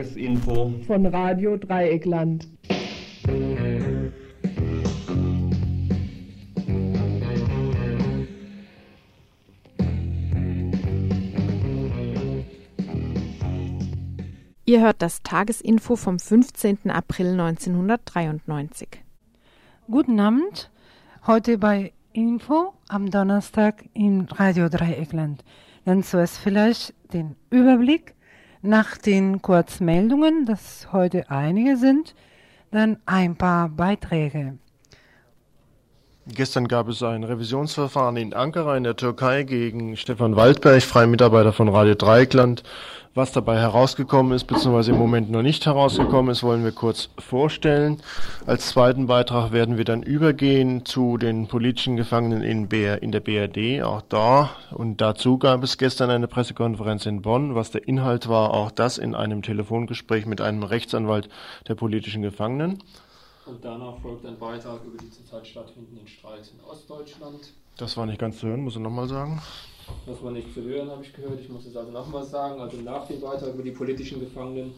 Tagesinfo von Radio Dreieckland. Ihr hört das Tagesinfo vom 15. April 1993. Guten Abend. Heute bei Info am Donnerstag im Radio Dreieckland. Dann zuerst vielleicht den Überblick nach den Kurzmeldungen, das heute einige sind, dann ein paar Beiträge. Gestern gab es ein Revisionsverfahren in Ankara in der Türkei gegen Stefan Waldberg, freier Mitarbeiter von Radio Dreieckland. Was dabei herausgekommen ist, beziehungsweise im Moment noch nicht herausgekommen ist, wollen wir kurz vorstellen. Als zweiten Beitrag werden wir dann übergehen zu den politischen Gefangenen in, BR, in der BRD, auch da. Und dazu gab es gestern eine Pressekonferenz in Bonn. Was der Inhalt war, auch das in einem Telefongespräch mit einem Rechtsanwalt der politischen Gefangenen. Und danach folgt ein Beitrag über die zurzeit stattfindenden Streiks in Ostdeutschland. Das war nicht ganz zu hören, muss ich nochmal sagen. Das war nicht zu hören, habe ich gehört. Ich muss es also nochmal sagen. Also nach dem Beitrag über die politischen Gefangenen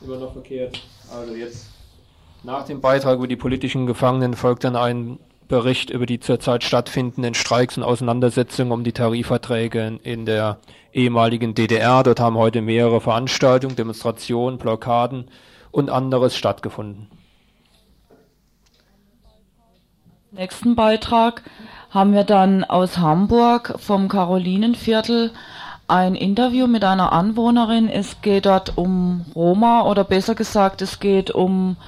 immer noch verkehrt. Also jetzt nach dem Beitrag über die politischen Gefangenen folgt dann ein Bericht über die zurzeit stattfindenden Streiks und Auseinandersetzungen um die Tarifverträge in der ehemaligen DDR. Dort haben heute mehrere Veranstaltungen, Demonstrationen, Blockaden und anderes stattgefunden. Nächsten Beitrag haben wir dann aus Hamburg vom Karolinenviertel ein Interview mit einer Anwohnerin. Es geht dort um Roma oder besser gesagt, es geht um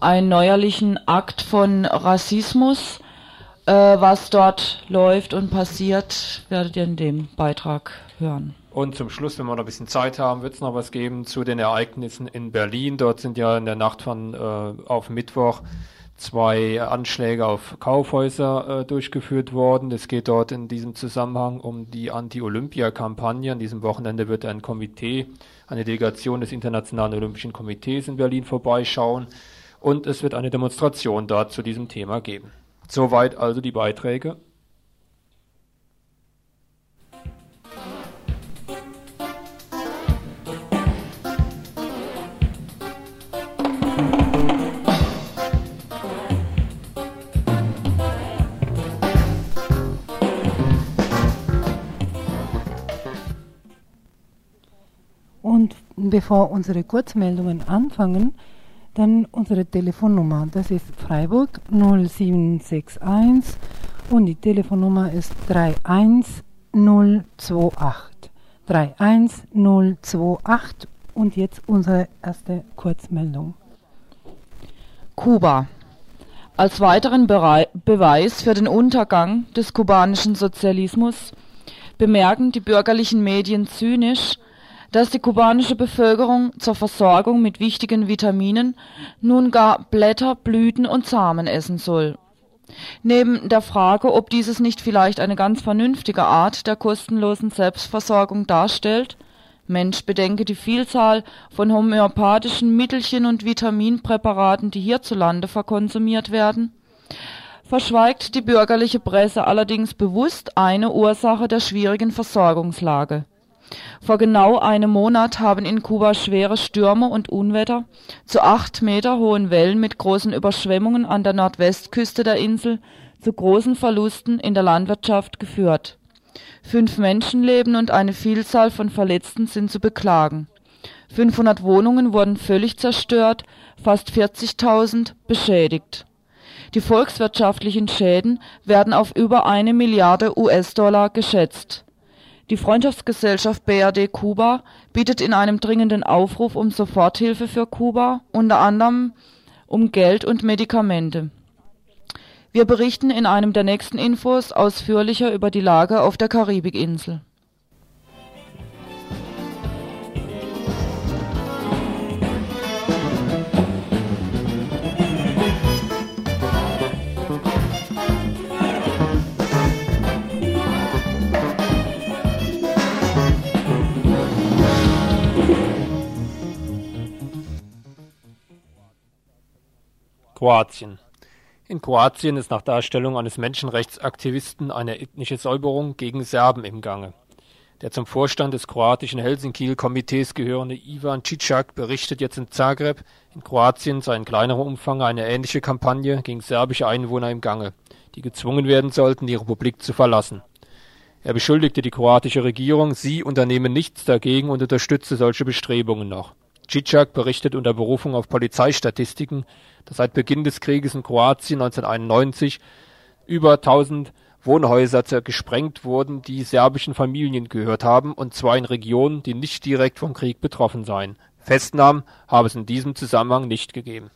einen neuerlichen Akt von Rassismus. Äh, was dort läuft und passiert, werdet ihr in dem Beitrag hören. Und zum Schluss, wenn wir noch ein bisschen Zeit haben, wird es noch was geben zu den Ereignissen in Berlin. Dort sind ja in der Nacht von äh, auf Mittwoch zwei Anschläge auf Kaufhäuser äh, durchgeführt worden. Es geht dort in diesem Zusammenhang um die Anti-Olympia-Kampagne. An diesem Wochenende wird ein Komitee, eine Delegation des Internationalen Olympischen Komitees in Berlin vorbeischauen und es wird eine Demonstration dort zu diesem Thema geben. Soweit also die Beiträge. Bevor unsere Kurzmeldungen anfangen, dann unsere Telefonnummer. Das ist Freiburg 0761 und die Telefonnummer ist 31028. 31028 und jetzt unsere erste Kurzmeldung. Kuba. Als weiteren Beweis für den Untergang des kubanischen Sozialismus bemerken die bürgerlichen Medien zynisch, dass die kubanische Bevölkerung zur Versorgung mit wichtigen Vitaminen nun gar Blätter, Blüten und Samen essen soll. Neben der Frage, ob dieses nicht vielleicht eine ganz vernünftige Art der kostenlosen Selbstversorgung darstellt, Mensch bedenke die Vielzahl von homöopathischen Mittelchen und Vitaminpräparaten, die hierzulande verkonsumiert werden, verschweigt die bürgerliche Presse allerdings bewusst eine Ursache der schwierigen Versorgungslage. Vor genau einem Monat haben in Kuba schwere Stürme und Unwetter zu acht Meter hohen Wellen mit großen Überschwemmungen an der Nordwestküste der Insel zu großen Verlusten in der Landwirtschaft geführt. Fünf Menschenleben und eine Vielzahl von Verletzten sind zu beklagen. 500 Wohnungen wurden völlig zerstört, fast 40.000 beschädigt. Die volkswirtschaftlichen Schäden werden auf über eine Milliarde US-Dollar geschätzt. Die Freundschaftsgesellschaft BRD Kuba bietet in einem dringenden Aufruf um Soforthilfe für Kuba, unter anderem um Geld und Medikamente. Wir berichten in einem der nächsten Infos ausführlicher über die Lage auf der Karibikinsel. Kroatien. In Kroatien ist nach Darstellung eines Menschenrechtsaktivisten eine ethnische Säuberung gegen Serben im Gange. Der zum Vorstand des kroatischen Helsinki-Komitees gehörende Ivan Cicak berichtet jetzt in Zagreb, in Kroatien sei in kleinerem Umfang eine ähnliche Kampagne gegen serbische Einwohner im Gange, die gezwungen werden sollten, die Republik zu verlassen. Er beschuldigte die kroatische Regierung, sie unternehmen nichts dagegen und unterstütze solche Bestrebungen noch. Cicak berichtet unter Berufung auf Polizeistatistiken, dass seit Beginn des Krieges in Kroatien 1991 über 1000 Wohnhäuser gesprengt wurden, die serbischen Familien gehört haben, und zwar in Regionen, die nicht direkt vom Krieg betroffen seien. Festnahmen habe es in diesem Zusammenhang nicht gegeben.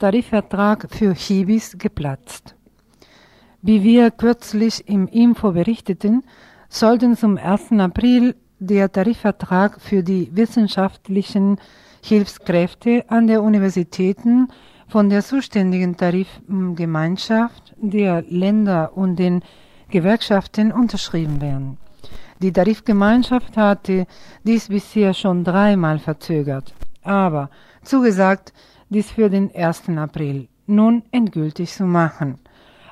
Tarifvertrag für Hibis geplatzt. Wie wir kürzlich im Info berichteten, sollten zum 1. April der Tarifvertrag für die wissenschaftlichen Hilfskräfte an der Universitäten von der zuständigen Tarifgemeinschaft der Länder und den Gewerkschaften unterschrieben werden. Die Tarifgemeinschaft hatte dies bisher schon dreimal verzögert, aber zugesagt, dies für den 1. April nun endgültig zu machen.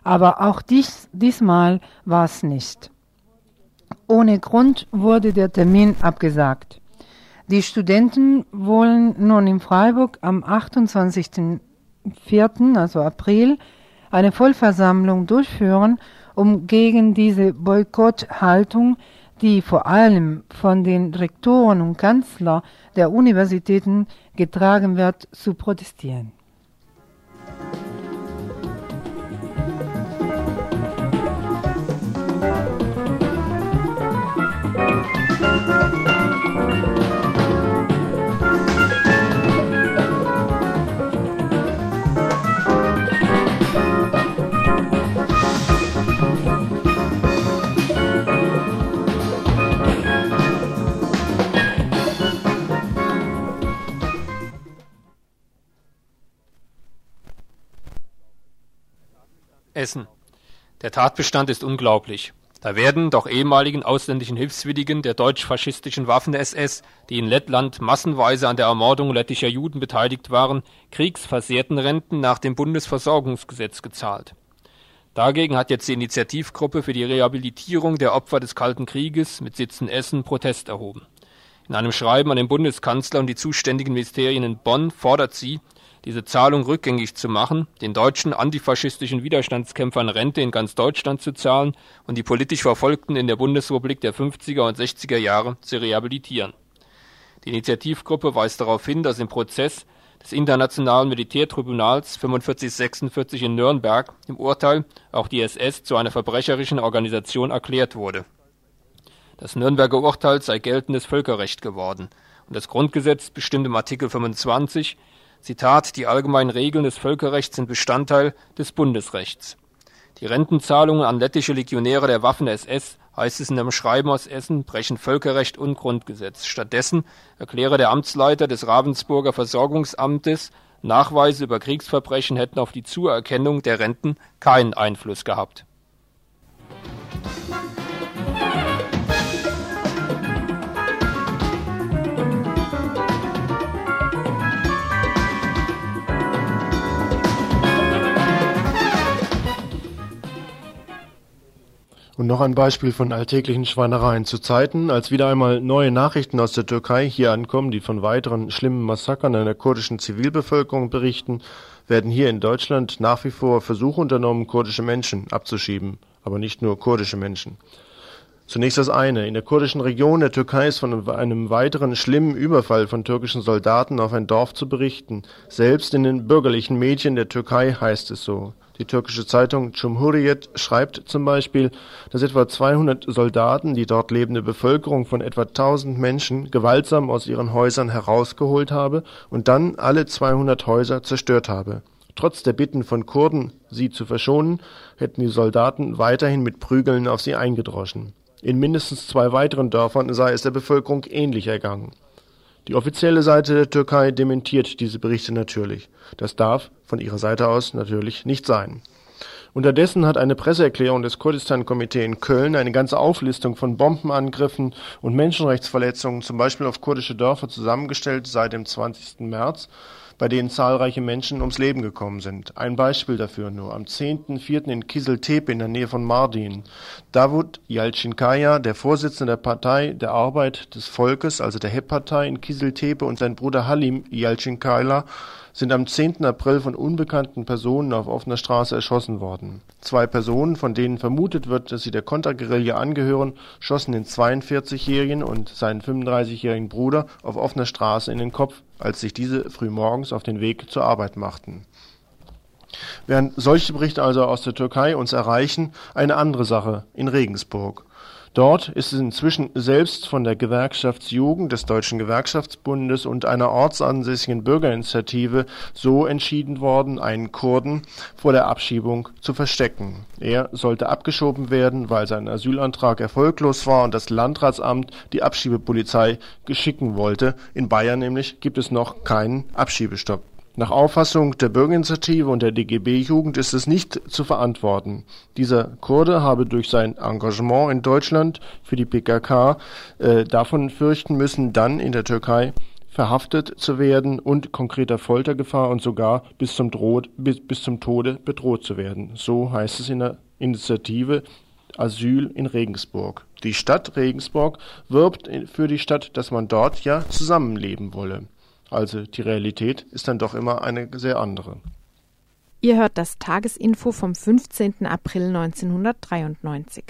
Aber auch dies, diesmal war es nicht. Ohne Grund wurde der Termin abgesagt. Die Studenten wollen nun in Freiburg am 28.04., also April, eine Vollversammlung durchführen, um gegen diese Boykotthaltung, die vor allem von den Rektoren und Kanzler der Universitäten getragen wird, zu protestieren. Essen. Der Tatbestand ist unglaublich. Da werden doch ehemaligen ausländischen Hilfswilligen der deutsch-faschistischen Waffen-SS, die in Lettland massenweise an der Ermordung lettischer Juden beteiligt waren, kriegsversehrten Renten nach dem Bundesversorgungsgesetz gezahlt. Dagegen hat jetzt die Initiativgruppe für die Rehabilitierung der Opfer des Kalten Krieges mit Sitz in Essen Protest erhoben. In einem Schreiben an den Bundeskanzler und die zuständigen Ministerien in Bonn fordert sie, diese Zahlung rückgängig zu machen, den deutschen antifaschistischen Widerstandskämpfern Rente in ganz Deutschland zu zahlen und die politisch Verfolgten in der Bundesrepublik der 50er und 60er Jahre zu rehabilitieren. Die Initiativgruppe weist darauf hin, dass im Prozess des Internationalen Militärtribunals 4546 in Nürnberg im Urteil auch die SS zu einer verbrecherischen Organisation erklärt wurde. Das Nürnberger Urteil sei geltendes Völkerrecht geworden und das Grundgesetz bestimmt im Artikel 25 Zitat, die allgemeinen Regeln des Völkerrechts sind Bestandteil des Bundesrechts. Die Rentenzahlungen an lettische Legionäre der Waffen-SS, heißt es in einem Schreiben aus Essen, brechen Völkerrecht und Grundgesetz. Stattdessen erkläre der Amtsleiter des Ravensburger Versorgungsamtes, Nachweise über Kriegsverbrechen hätten auf die Zuerkennung der Renten keinen Einfluss gehabt. Und noch ein Beispiel von alltäglichen Schweinereien. Zu Zeiten, als wieder einmal neue Nachrichten aus der Türkei hier ankommen, die von weiteren schlimmen Massakern einer kurdischen Zivilbevölkerung berichten, werden hier in Deutschland nach wie vor Versuche unternommen, kurdische Menschen abzuschieben. Aber nicht nur kurdische Menschen. Zunächst das eine. In der kurdischen Region der Türkei ist von einem weiteren schlimmen Überfall von türkischen Soldaten auf ein Dorf zu berichten. Selbst in den bürgerlichen Medien der Türkei heißt es so. Die türkische Zeitung Cumhuriyet schreibt zum Beispiel, dass etwa 200 Soldaten die dort lebende Bevölkerung von etwa 1000 Menschen gewaltsam aus ihren Häusern herausgeholt habe und dann alle 200 Häuser zerstört habe. Trotz der Bitten von Kurden, sie zu verschonen, hätten die Soldaten weiterhin mit Prügeln auf sie eingedroschen. In mindestens zwei weiteren Dörfern sei es der Bevölkerung ähnlich ergangen. Die offizielle Seite der Türkei dementiert diese Berichte natürlich. Das darf von ihrer Seite aus natürlich nicht sein. Unterdessen hat eine Presseerklärung des Kurdistan-Komitee in Köln eine ganze Auflistung von Bombenangriffen und Menschenrechtsverletzungen, zum Beispiel auf kurdische Dörfer, zusammengestellt seit dem 20. März bei denen zahlreiche Menschen ums Leben gekommen sind. Ein Beispiel dafür nur. Am 10.04. in Kiseltepe in der Nähe von Mardin. Davut Yalcinkaya, der Vorsitzende der Partei der Arbeit des Volkes, also der HEP-Partei in Kiseltepe und sein Bruder Halim Yalcinkaya sind am 10. April von unbekannten Personen auf offener Straße erschossen worden. Zwei Personen, von denen vermutet wird, dass sie der Konterguerilla angehören, schossen den 42-jährigen und seinen 35-jährigen Bruder auf offener Straße in den Kopf, als sich diese frühmorgens auf den Weg zur Arbeit machten. Während solche Berichte also aus der Türkei uns erreichen, eine andere Sache in Regensburg. Dort ist es inzwischen selbst von der Gewerkschaftsjugend des Deutschen Gewerkschaftsbundes und einer ortsansässigen Bürgerinitiative so entschieden worden, einen Kurden vor der Abschiebung zu verstecken. Er sollte abgeschoben werden, weil sein Asylantrag erfolglos war und das Landratsamt die Abschiebepolizei geschicken wollte. In Bayern nämlich gibt es noch keinen Abschiebestopp. Nach Auffassung der Bürgerinitiative und der DGB-Jugend ist es nicht zu verantworten. Dieser Kurde habe durch sein Engagement in Deutschland für die PKK äh, davon fürchten müssen, dann in der Türkei verhaftet zu werden und konkreter Foltergefahr und sogar bis zum, Droht, bis, bis zum Tode bedroht zu werden. So heißt es in der Initiative Asyl in Regensburg. Die Stadt Regensburg wirbt für die Stadt, dass man dort ja zusammenleben wolle. Also die Realität ist dann doch immer eine sehr andere. Ihr hört das Tagesinfo vom 15. April 1993.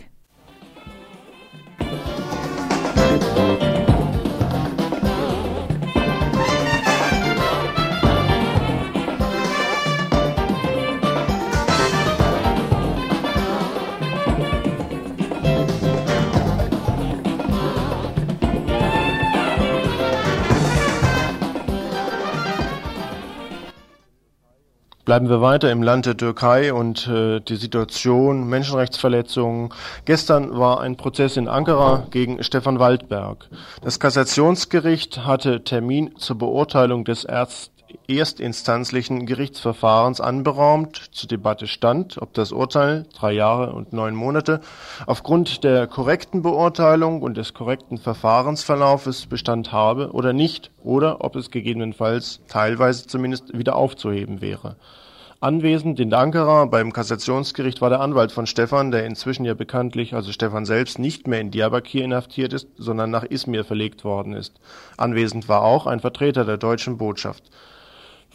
Bleiben wir weiter im Land der Türkei und äh, die Situation, Menschenrechtsverletzungen. Gestern war ein Prozess in Ankara gegen Stefan Waldberg. Das Kassationsgericht hatte Termin zur Beurteilung des Erst erstinstanzlichen Gerichtsverfahrens anberaumt. Zur Debatte stand, ob das Urteil (drei Jahre und neun Monate) aufgrund der korrekten Beurteilung und des korrekten Verfahrensverlaufes Bestand habe oder nicht oder ob es gegebenenfalls teilweise zumindest wieder aufzuheben wäre. Anwesend in Ankara beim Kassationsgericht war der Anwalt von Stefan, der inzwischen ja bekanntlich, also Stefan selbst, nicht mehr in Diyarbakir inhaftiert ist, sondern nach Izmir verlegt worden ist. Anwesend war auch ein Vertreter der deutschen Botschaft.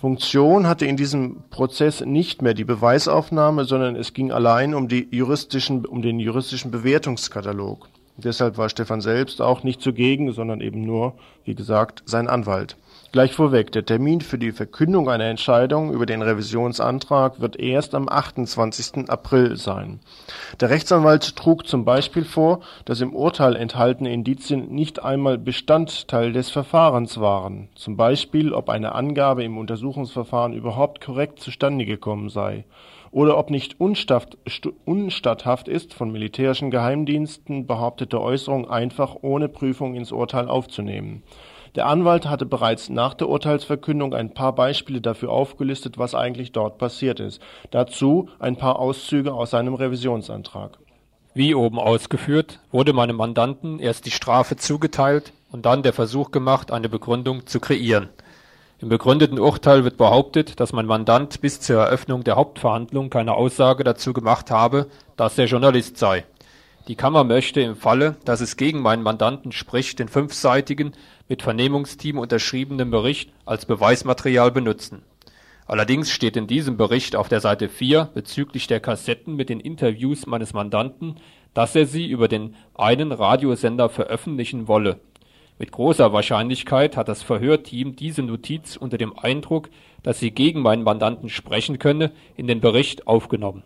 Funktion hatte in diesem Prozess nicht mehr die Beweisaufnahme, sondern es ging allein um, die juristischen, um den juristischen Bewertungskatalog. Deshalb war Stefan selbst auch nicht zugegen, sondern eben nur, wie gesagt, sein Anwalt. Gleich vorweg, der Termin für die Verkündung einer Entscheidung über den Revisionsantrag wird erst am 28. April sein. Der Rechtsanwalt trug zum Beispiel vor, dass im Urteil enthaltene Indizien nicht einmal Bestandteil des Verfahrens waren, zum Beispiel ob eine Angabe im Untersuchungsverfahren überhaupt korrekt zustande gekommen sei oder ob nicht unstatthaft ist, von militärischen Geheimdiensten behauptete Äußerungen einfach ohne Prüfung ins Urteil aufzunehmen. Der Anwalt hatte bereits nach der Urteilsverkündung ein paar Beispiele dafür aufgelistet, was eigentlich dort passiert ist. Dazu ein paar Auszüge aus seinem Revisionsantrag. Wie oben ausgeführt, wurde meinem Mandanten erst die Strafe zugeteilt und dann der Versuch gemacht, eine Begründung zu kreieren. Im begründeten Urteil wird behauptet, dass mein Mandant bis zur Eröffnung der Hauptverhandlung keine Aussage dazu gemacht habe, dass er Journalist sei. Die Kammer möchte im Falle, dass es gegen meinen Mandanten spricht, den fünfseitigen mit Vernehmungsteam unterschriebenen Bericht als Beweismaterial benutzen. Allerdings steht in diesem Bericht auf der Seite 4 bezüglich der Kassetten mit den Interviews meines Mandanten, dass er sie über den einen Radiosender veröffentlichen wolle. Mit großer Wahrscheinlichkeit hat das Verhörteam diese Notiz unter dem Eindruck, dass sie gegen meinen Mandanten sprechen könne, in den Bericht aufgenommen.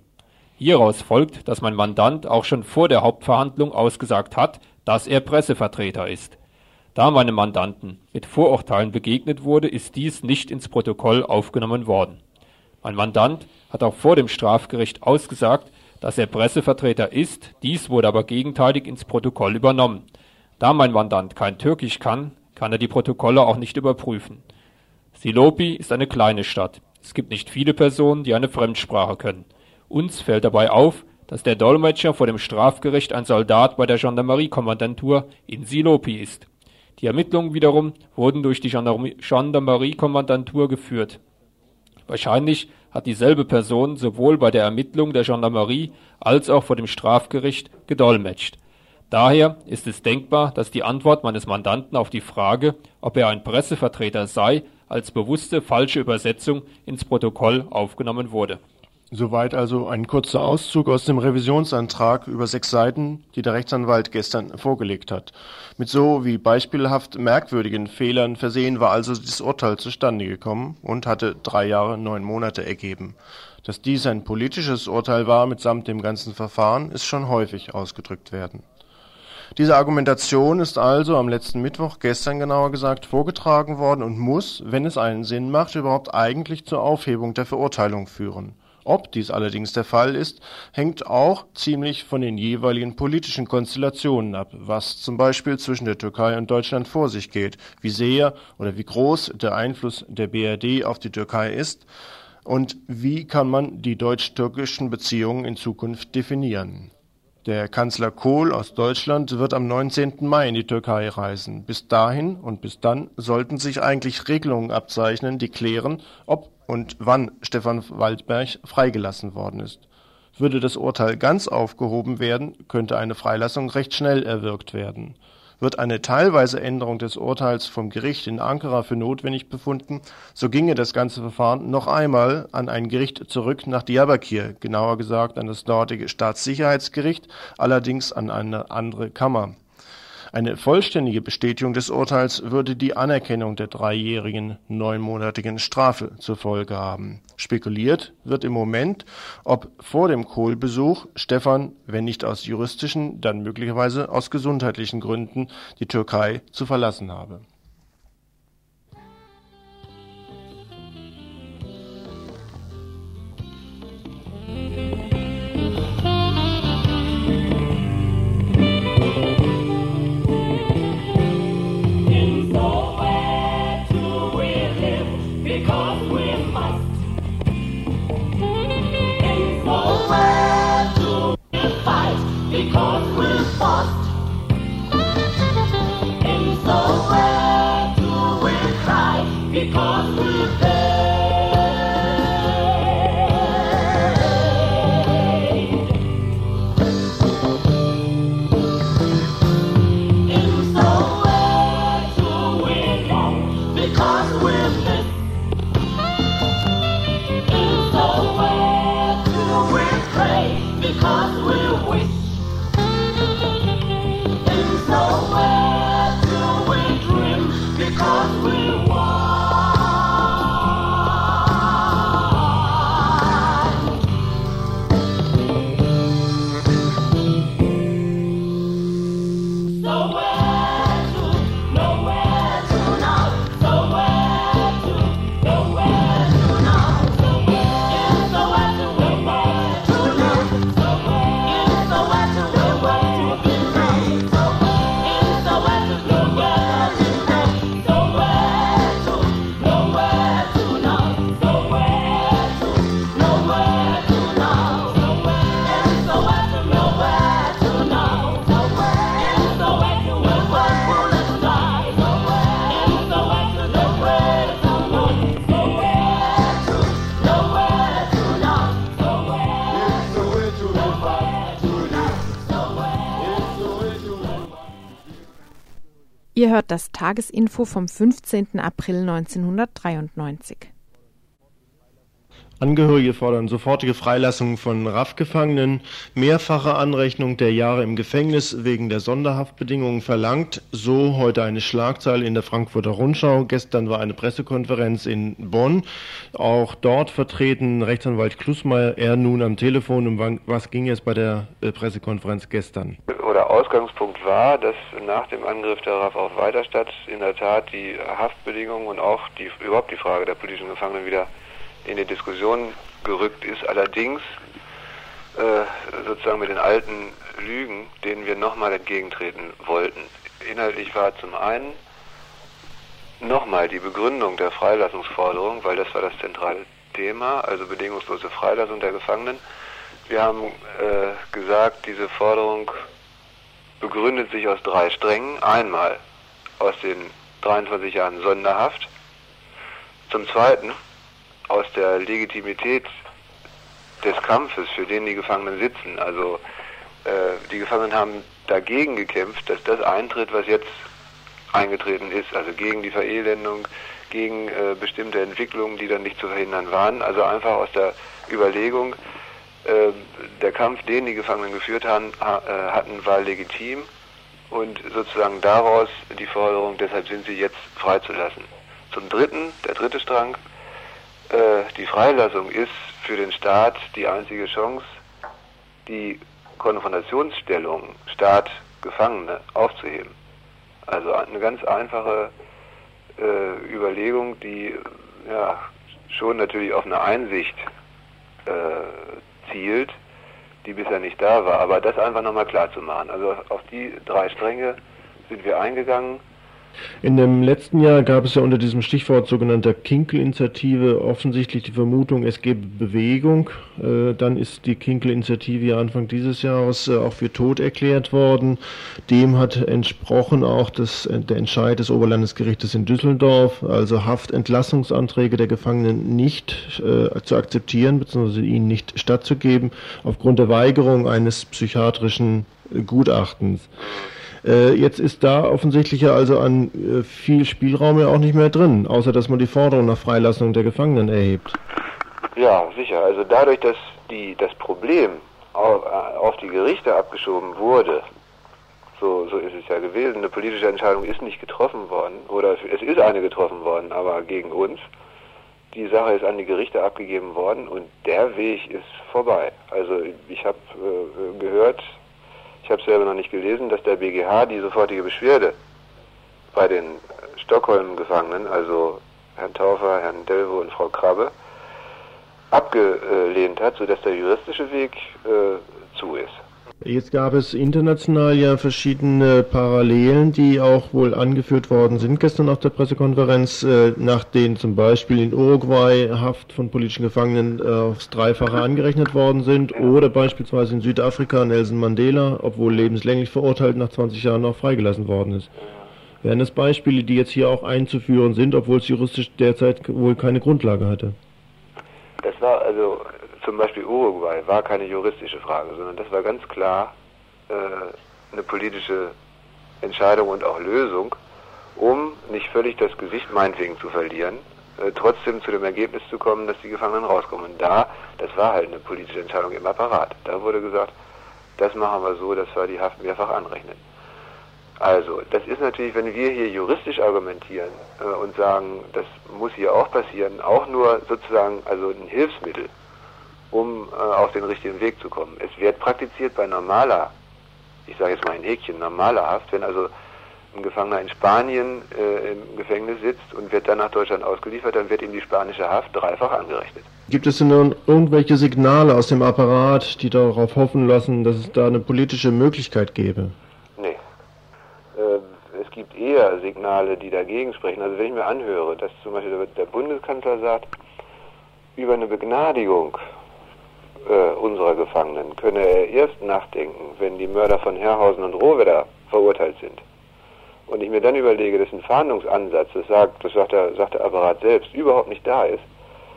Hieraus folgt, dass mein Mandant auch schon vor der Hauptverhandlung ausgesagt hat, dass er Pressevertreter ist. Da meinem Mandanten mit Vorurteilen begegnet wurde, ist dies nicht ins Protokoll aufgenommen worden. Mein Mandant hat auch vor dem Strafgericht ausgesagt, dass er Pressevertreter ist, dies wurde aber gegenteilig ins Protokoll übernommen. Da mein Mandant kein Türkisch kann, kann er die Protokolle auch nicht überprüfen. Silopi ist eine kleine Stadt. Es gibt nicht viele Personen, die eine Fremdsprache können. Uns fällt dabei auf, dass der Dolmetscher vor dem Strafgericht ein Soldat bei der Gendarmeriekommandantur in Silopi ist. Die Ermittlungen wiederum wurden durch die Gendarmeriekommandantur geführt. Wahrscheinlich hat dieselbe Person sowohl bei der Ermittlung der Gendarmerie als auch vor dem Strafgericht gedolmetscht. Daher ist es denkbar, dass die Antwort meines Mandanten auf die Frage, ob er ein Pressevertreter sei, als bewusste falsche Übersetzung ins Protokoll aufgenommen wurde Soweit also ein kurzer Auszug aus dem Revisionsantrag über sechs Seiten, die der Rechtsanwalt gestern vorgelegt hat. Mit so wie beispielhaft merkwürdigen Fehlern versehen war also das Urteil zustande gekommen und hatte drei Jahre neun Monate ergeben. Dass dies ein politisches Urteil war mitsamt dem ganzen Verfahren, ist schon häufig ausgedrückt werden. Diese Argumentation ist also am letzten Mittwoch, gestern genauer gesagt, vorgetragen worden und muss, wenn es einen Sinn macht, überhaupt eigentlich zur Aufhebung der Verurteilung führen ob dies allerdings der Fall ist, hängt auch ziemlich von den jeweiligen politischen Konstellationen ab, was zum Beispiel zwischen der Türkei und Deutschland vor sich geht, wie sehr oder wie groß der Einfluss der BRD auf die Türkei ist und wie kann man die deutsch-türkischen Beziehungen in Zukunft definieren der Kanzler Kohl aus Deutschland wird am 19. Mai in die Türkei reisen. Bis dahin und bis dann sollten sich eigentlich Regelungen abzeichnen, die klären, ob und wann Stefan Waldberg freigelassen worden ist. Würde das Urteil ganz aufgehoben werden, könnte eine Freilassung recht schnell erwirkt werden wird eine teilweise Änderung des Urteils vom Gericht in Ankara für notwendig befunden, so ginge das ganze Verfahren noch einmal an ein Gericht zurück nach Diyarbakir, genauer gesagt an das dortige Staatssicherheitsgericht, allerdings an eine andere Kammer eine vollständige Bestätigung des Urteils würde die Anerkennung der dreijährigen neunmonatigen Strafe zur Folge haben. Spekuliert wird im Moment, ob vor dem Kohl-Besuch Stefan, wenn nicht aus juristischen, dann möglicherweise aus gesundheitlichen Gründen die Türkei zu verlassen habe off with. Ihr hört das Tagesinfo vom 15. April 1993. Angehörige fordern sofortige Freilassung von RAF-Gefangenen, mehrfache Anrechnung der Jahre im Gefängnis wegen der Sonderhaftbedingungen verlangt. So heute eine Schlagzeile in der Frankfurter Rundschau. Gestern war eine Pressekonferenz in Bonn. Auch dort vertreten Rechtsanwalt Klusmeier, er nun am Telefon. Um was ging es bei der äh, Pressekonferenz gestern? Oder Ausgangspunkt war, dass nach dem Angriff der RAF auf Weiterstadt in der Tat die Haftbedingungen und auch die, überhaupt die Frage der politischen Gefangenen wieder in die Diskussion gerückt ist, allerdings äh, sozusagen mit den alten Lügen, denen wir nochmal entgegentreten wollten. Inhaltlich war zum einen nochmal die Begründung der Freilassungsforderung, weil das war das zentrale Thema, also bedingungslose Freilassung der Gefangenen. Wir haben äh, gesagt, diese Forderung begründet sich aus drei Strängen. Einmal aus den 23 Jahren Sonderhaft, zum Zweiten aus der Legitimität des Kampfes, für den die Gefangenen sitzen. Also äh, die Gefangenen haben dagegen gekämpft, dass das eintritt, was jetzt eingetreten ist, also gegen die Verelendung, gegen äh, bestimmte Entwicklungen, die dann nicht zu verhindern waren. Also einfach aus der Überlegung, äh, der Kampf, den die Gefangenen geführt haben, ha, äh, hatten, war legitim und sozusagen daraus die Forderung, deshalb sind sie jetzt freizulassen. Zum Dritten, der dritte Strang, die Freilassung ist für den Staat die einzige Chance, die Konfrontationsstellung Staat-Gefangene aufzuheben. Also eine ganz einfache äh, Überlegung, die ja schon natürlich auf eine Einsicht äh, zielt, die bisher nicht da war. Aber das einfach nochmal klar zu machen. Also auf die drei Stränge sind wir eingegangen. In dem letzten Jahr gab es ja unter diesem Stichwort sogenannter Kinkel-Initiative offensichtlich die Vermutung, es gäbe Bewegung. Äh, dann ist die Kinkel-Initiative ja Anfang dieses Jahres äh, auch für tot erklärt worden. Dem hat entsprochen auch das, äh, der Entscheid des Oberlandesgerichtes in Düsseldorf, also Haftentlassungsanträge der Gefangenen nicht zu akzeptieren bzw. ihnen nicht stattzugeben, aufgrund der Weigerung eines psychiatrischen Gutachtens. Äh, jetzt ist da offensichtlich ja also an äh, viel Spielraum ja auch nicht mehr drin, außer dass man die Forderung nach Freilassung der Gefangenen erhebt. Ja, sicher. Also dadurch, dass die, das Problem auf, äh, auf die Gerichte abgeschoben wurde, so, so ist es ja gewesen, eine politische Entscheidung ist nicht getroffen worden, oder es ist eine getroffen worden, aber gegen uns. Die Sache ist an die Gerichte abgegeben worden und der Weg ist vorbei. Also ich habe äh, gehört, ich habe es selber noch nicht gelesen, dass der BGH die sofortige Beschwerde bei den Stockholm-Gefangenen, also Herrn Taufer, Herrn Delvo und Frau Krabbe, abgelehnt hat, sodass der juristische Weg äh, zu ist. Jetzt gab es international ja verschiedene Parallelen, die auch wohl angeführt worden sind gestern auf der Pressekonferenz, äh, nach denen zum Beispiel in Uruguay Haft von politischen Gefangenen äh, aufs Dreifache angerechnet worden sind oder beispielsweise in Südafrika Nelson Mandela, obwohl lebenslänglich verurteilt, nach 20 Jahren noch freigelassen worden ist. Wären das Beispiele, die jetzt hier auch einzuführen sind, obwohl es juristisch derzeit wohl keine Grundlage hatte? Das war also zum Beispiel Uruguay war keine juristische Frage, sondern das war ganz klar äh, eine politische Entscheidung und auch Lösung, um nicht völlig das Gesicht meinetwegen zu verlieren, äh, trotzdem zu dem Ergebnis zu kommen, dass die Gefangenen rauskommen. Und da, das war halt eine politische Entscheidung im Apparat. Da wurde gesagt, das machen wir so, dass wir die Haft mehrfach anrechnen. Also, das ist natürlich, wenn wir hier juristisch argumentieren äh, und sagen, das muss hier auch passieren, auch nur sozusagen also ein Hilfsmittel, um äh, auf den richtigen Weg zu kommen. Es wird praktiziert bei normaler, ich sage jetzt mal ein Häkchen, normaler Haft, wenn also ein Gefangener in Spanien äh, im Gefängnis sitzt und wird dann nach Deutschland ausgeliefert, dann wird ihm die spanische Haft dreifach angerechnet. Gibt es denn nun irgendwelche Signale aus dem Apparat, die darauf hoffen lassen, dass es da eine politische Möglichkeit gäbe? Nee. Äh, es gibt eher Signale, die dagegen sprechen. Also wenn ich mir anhöre, dass zum Beispiel der Bundeskanzler sagt, über eine Begnadigung äh, unserer Gefangenen könne er erst nachdenken, wenn die Mörder von Herrhausen und Rohwedder verurteilt sind. Und ich mir dann überlege, dass ein Fahndungsansatz, das sagt, das sagt der, sagt der Apparat selbst, überhaupt nicht da ist,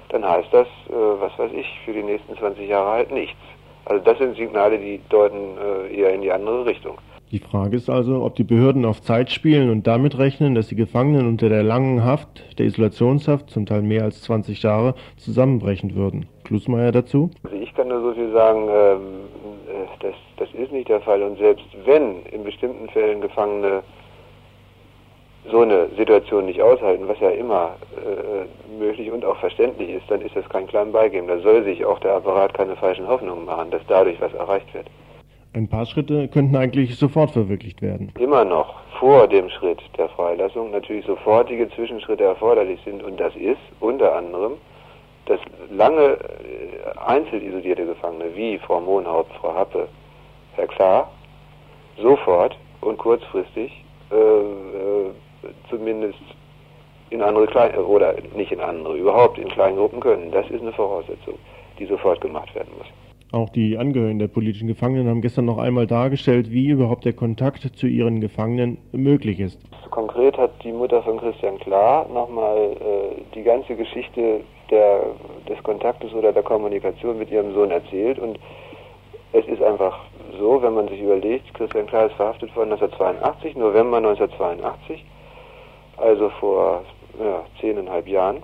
dann heißt das, äh, was weiß ich, für die nächsten 20 Jahre halt nichts. Also das sind Signale, die deuten äh, eher in die andere Richtung. Die Frage ist also, ob die Behörden auf Zeit spielen und damit rechnen, dass die Gefangenen unter der langen Haft, der Isolationshaft, zum Teil mehr als 20 Jahre, zusammenbrechen würden. Klusmeier dazu? Also ich kann nur so viel sagen, ähm, äh, das, das ist nicht der Fall. Und selbst wenn in bestimmten Fällen Gefangene so eine Situation nicht aushalten, was ja immer äh, möglich und auch verständlich ist, dann ist das kein klein Beigeben. Da soll sich auch der Apparat keine falschen Hoffnungen machen, dass dadurch was erreicht wird. Ein paar Schritte könnten eigentlich sofort verwirklicht werden. Immer noch vor dem Schritt der Freilassung natürlich sofortige Zwischenschritte erforderlich sind und das ist unter anderem dass lange äh, einzelisolierte Gefangene wie Frau Mohnhaupt, Frau Happe, Herr Klar sofort und kurzfristig äh, äh, zumindest in andere kleine oder nicht in andere, überhaupt in kleinen Gruppen können. Das ist eine Voraussetzung, die sofort gemacht werden muss. Auch die Angehörigen der politischen Gefangenen haben gestern noch einmal dargestellt, wie überhaupt der Kontakt zu ihren Gefangenen möglich ist. Konkret hat die Mutter von Christian Klar nochmal äh, die ganze Geschichte der, des Kontaktes oder der Kommunikation mit ihrem Sohn erzählt und es ist einfach so, wenn man sich überlegt, Christian Klar ist verhaftet worden 1982, November 1982, also vor ja, zehneinhalb Jahren.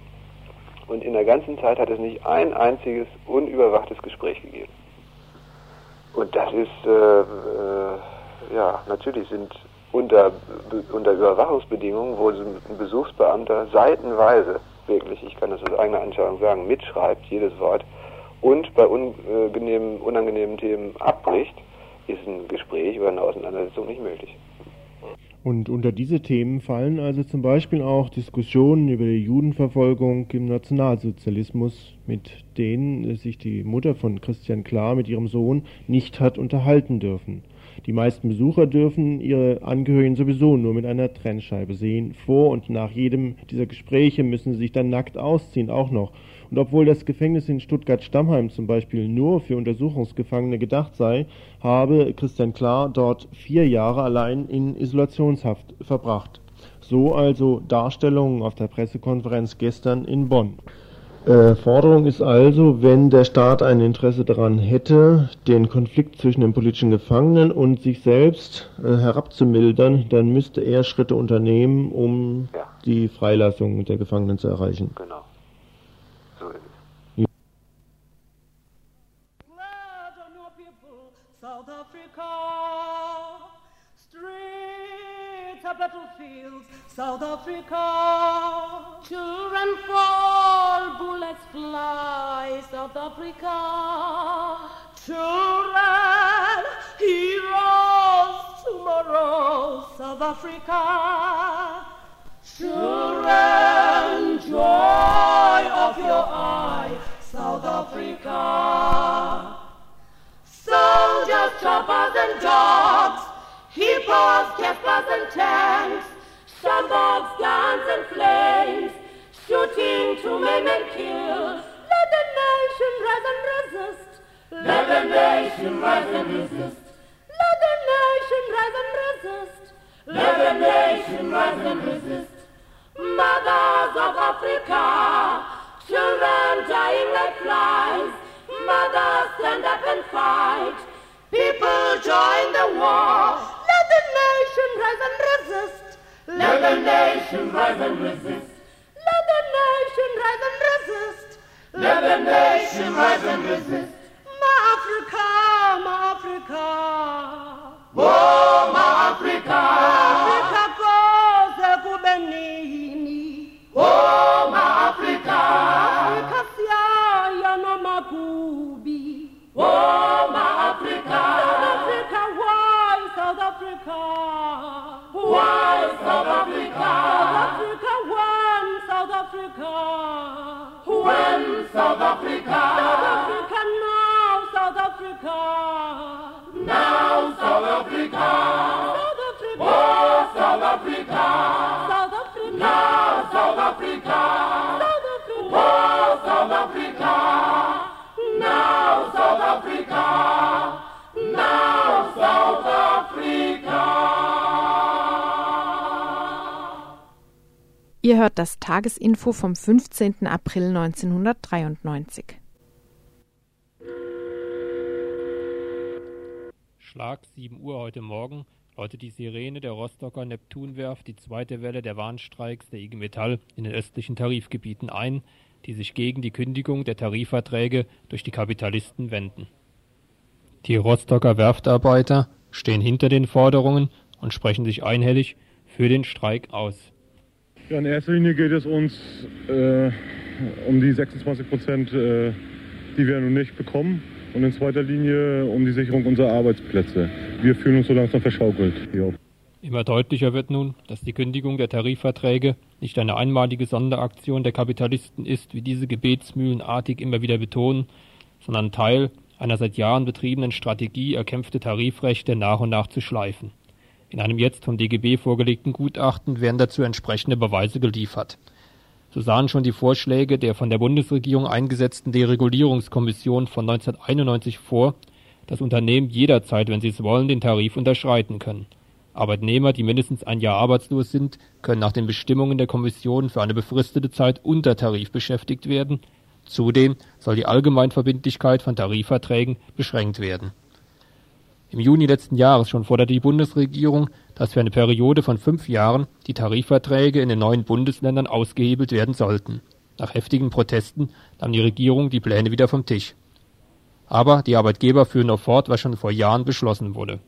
Und in der ganzen Zeit hat es nicht ein einziges unüberwachtes Gespräch gegeben. Und das ist, äh, äh, ja, natürlich sind unter, unter Überwachungsbedingungen, wo ein Besuchsbeamter seitenweise, wirklich, ich kann das aus eigener Anschauung sagen, mitschreibt, jedes Wort, und bei unangenehmen, unangenehmen Themen abbricht, ist ein Gespräch oder eine Auseinandersetzung nicht möglich. Und unter diese Themen fallen also zum Beispiel auch Diskussionen über die Judenverfolgung im Nationalsozialismus, mit denen sich die Mutter von Christian Klar mit ihrem Sohn nicht hat unterhalten dürfen. Die meisten Besucher dürfen ihre Angehörigen sowieso nur mit einer Trennscheibe sehen. Vor und nach jedem dieser Gespräche müssen sie sich dann nackt ausziehen, auch noch. Und obwohl das Gefängnis in Stuttgart-Stammheim zum Beispiel nur für Untersuchungsgefangene gedacht sei, habe Christian Klar dort vier Jahre allein in Isolationshaft verbracht. So also Darstellungen auf der Pressekonferenz gestern in Bonn. Äh, Forderung ist also, wenn der Staat ein Interesse daran hätte, den Konflikt zwischen den politischen Gefangenen und sich selbst äh, herabzumildern, dann müsste er Schritte unternehmen, um ja. die Freilassung der Gefangenen zu erreichen. Genau. Battlefields, South Africa. Children fall, bullets fly, South Africa. Children, heroes tomorrow, South Africa. Children, joy of your eye, South Africa. Soldiers, choppers, and dogs Hippos, Jaspers and tanks, sandbags, guns and flames, shooting to maim and kill. Let the nation rise and resist. Let the nation rise and resist. Let the nation rise and resist. Let the nation rise and resist. Mothers of Africa, children dying like flies. Mothers stand up and fight. People join the war. Let the nation rise and resist. Let the nation rise and resist. Let the nation rise and resist. Let the nation rise and resist. Africa? South Africa, when South Africa? When South Africa? South Africa, now South Africa. Now South Africa. South Africa. Oh, South Africa. South Africa. Now South Africa. South Africa. Oh, South Africa. Now South Africa. Now South Africa. Ihr hört das Tagesinfo vom 15. April 1993. Schlag 7 Uhr heute Morgen läutet die Sirene der Rostocker Neptunwerft die zweite Welle der Warnstreiks der IG Metall in den östlichen Tarifgebieten ein, die sich gegen die Kündigung der Tarifverträge durch die Kapitalisten wenden. Die Rostocker Werftarbeiter stehen hinter den Forderungen und sprechen sich einhellig für den Streik aus. Ja, in erster Linie geht es uns äh, um die 26 Prozent, äh, die wir nun nicht bekommen. Und in zweiter Linie um die Sicherung unserer Arbeitsplätze. Wir fühlen uns so langsam verschaukelt hier. Immer deutlicher wird nun, dass die Kündigung der Tarifverträge nicht eine einmalige Sonderaktion der Kapitalisten ist, wie diese gebetsmühlenartig immer wieder betonen, sondern Teil einer seit Jahren betriebenen Strategie, erkämpfte Tarifrechte nach und nach zu schleifen. In einem jetzt vom DGB vorgelegten Gutachten werden dazu entsprechende Beweise geliefert. So sahen schon die Vorschläge der von der Bundesregierung eingesetzten Deregulierungskommission von 1991 vor, dass Unternehmen jederzeit, wenn sie es wollen, den Tarif unterschreiten können. Arbeitnehmer, die mindestens ein Jahr arbeitslos sind, können nach den Bestimmungen der Kommission für eine befristete Zeit unter Tarif beschäftigt werden. Zudem soll die Allgemeinverbindlichkeit von Tarifverträgen beschränkt werden. Im Juni letzten Jahres schon forderte die Bundesregierung, dass für eine Periode von fünf Jahren die Tarifverträge in den neuen Bundesländern ausgehebelt werden sollten. Nach heftigen Protesten nahm die Regierung die Pläne wieder vom Tisch. Aber die Arbeitgeber führen noch fort, was schon vor Jahren beschlossen wurde.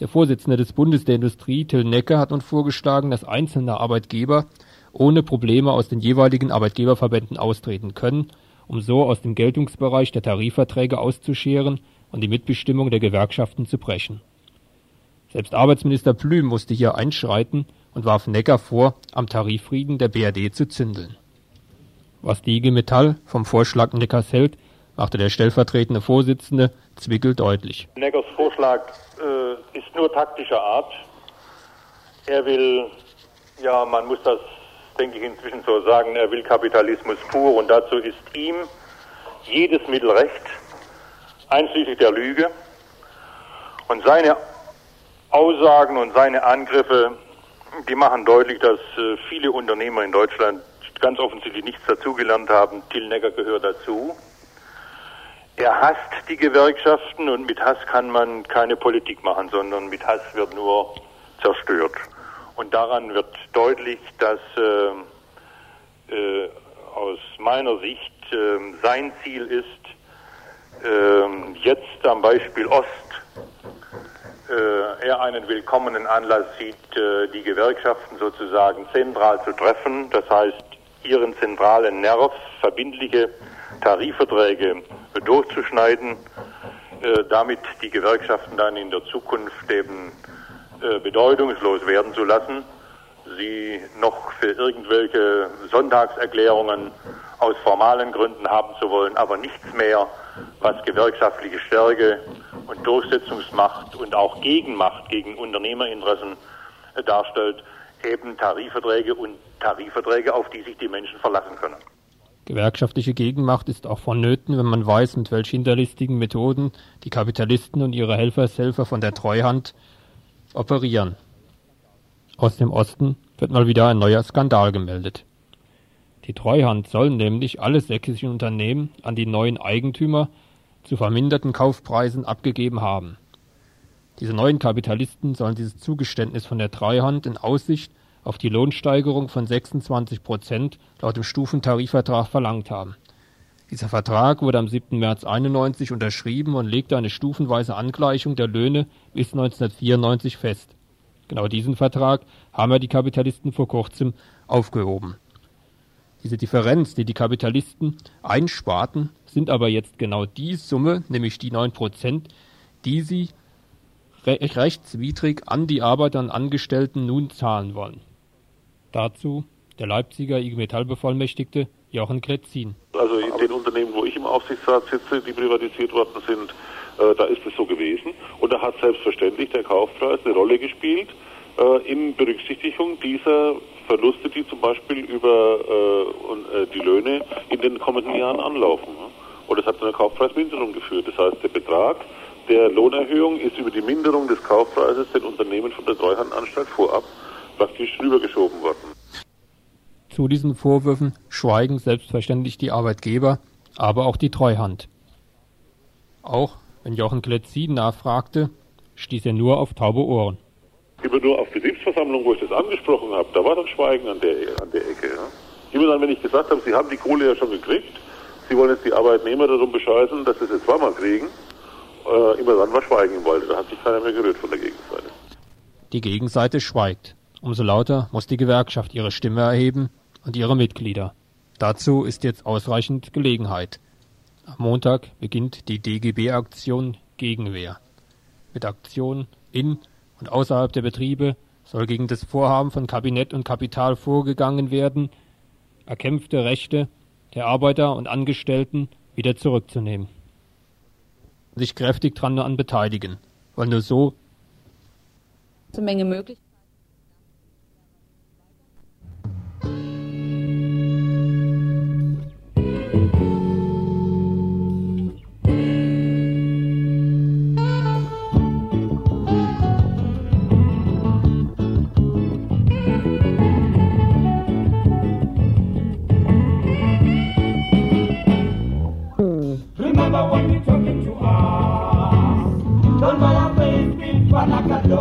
Der Vorsitzende des Bundes der Industrie, Till Necke, hat nun vorgeschlagen, dass einzelne Arbeitgeber ohne Probleme aus den jeweiligen Arbeitgeberverbänden austreten können, um so aus dem Geltungsbereich der Tarifverträge auszuscheren und die Mitbestimmung der Gewerkschaften zu brechen. Selbst Arbeitsminister Plüm musste hier einschreiten und warf Necker vor, am Tariffrieden der BRD zu zündeln. Was die IG Metall vom Vorschlag Neckers hält, machte der stellvertretende Vorsitzende Zwickel deutlich. Neckers Vorschlag äh, ist nur taktischer Art. Er will, ja, man muss das, denke ich, inzwischen so sagen, er will Kapitalismus pur und dazu ist ihm jedes Mittel recht, einschließlich der Lüge. Und seine Aussagen und seine Angriffe, die machen deutlich, dass äh, viele Unternehmer in Deutschland ganz offensichtlich nichts dazugelernt haben. Till Necker gehört dazu. Er hasst die Gewerkschaften und mit Hass kann man keine Politik machen, sondern mit Hass wird nur zerstört. Und daran wird deutlich, dass äh, äh, aus meiner Sicht äh, sein Ziel ist, äh, jetzt am Beispiel Ost äh, er einen willkommenen Anlass sieht, äh, die Gewerkschaften sozusagen zentral zu treffen, das heißt ihren zentralen Nerv, verbindliche Tarifverträge durchzuschneiden, äh, damit die Gewerkschaften dann in der Zukunft eben äh, bedeutungslos werden zu lassen, sie noch für irgendwelche Sonntagserklärungen aus formalen Gründen haben zu wollen, aber nichts mehr, was gewerkschaftliche Stärke und Durchsetzungsmacht und auch Gegenmacht gegen Unternehmerinteressen äh, darstellt, eben Tarifverträge und Tarifverträge, auf die sich die Menschen verlassen können. Gewerkschaftliche Gegenmacht ist auch vonnöten, wenn man weiß, mit welch hinterlistigen Methoden die Kapitalisten und ihre Helfershelfer von der Treuhand operieren. Aus dem Osten wird mal wieder ein neuer Skandal gemeldet. Die Treuhand soll nämlich alle sächsischen Unternehmen an die neuen Eigentümer zu verminderten Kaufpreisen abgegeben haben. Diese neuen Kapitalisten sollen dieses Zugeständnis von der Treuhand in Aussicht auf die Lohnsteigerung von 26 Prozent laut dem Stufentarifvertrag verlangt haben. Dieser Vertrag wurde am 7. März 91 unterschrieben und legte eine stufenweise Angleichung der Löhne bis 1994 fest. Genau diesen Vertrag haben ja die Kapitalisten vor kurzem aufgehoben. Diese Differenz, die die Kapitalisten einsparten, sind aber jetzt genau die Summe, nämlich die 9 Prozent, die sie re rechtswidrig an die Arbeiter und Angestellten nun zahlen wollen. Dazu der Leipziger IG Metall-Bevollmächtigte Jochen Kletzin. Also in den Unternehmen, wo ich im Aufsichtsrat sitze, die privatisiert worden sind, äh, da ist es so gewesen. Und da hat selbstverständlich der Kaufpreis eine Rolle gespielt äh, in Berücksichtigung dieser Verluste, die zum Beispiel über äh, äh die Löhne in den kommenden Jahren anlaufen. Und das hat zu einer Kaufpreisminderung geführt. Das heißt, der Betrag der Lohnerhöhung ist über die Minderung des Kaufpreises den Unternehmen von der Treuhandanstalt vorab praktisch rübergeschoben worden. Zu diesen Vorwürfen schweigen selbstverständlich die Arbeitgeber, aber auch die Treuhand. Auch wenn Jochen Kletzin nachfragte, stieß er nur auf taube Ohren. Immer nur auf Betriebsversammlung, wo ich das angesprochen habe, da war dann Schweigen an der, an der Ecke. Ja. Immer dann, wenn ich gesagt habe, Sie haben die Kohle ja schon gekriegt, Sie wollen jetzt die Arbeitnehmer darum bescheißen, dass sie es jetzt zweimal kriegen, äh, immer dann war Schweigen im Walde. Da hat sich keiner mehr gerührt von der Gegenseite. Die Gegenseite schweigt. Umso lauter muss die Gewerkschaft ihre Stimme erheben und ihre Mitglieder. Dazu ist jetzt ausreichend Gelegenheit. Am Montag beginnt die DGB-Aktion Gegenwehr. Mit Aktionen in und außerhalb der Betriebe soll gegen das Vorhaben von Kabinett und Kapital vorgegangen werden, erkämpfte Rechte der Arbeiter und Angestellten wieder zurückzunehmen. Sich kräftig daran beteiligen, weil nur so eine Menge möglich. Gracias.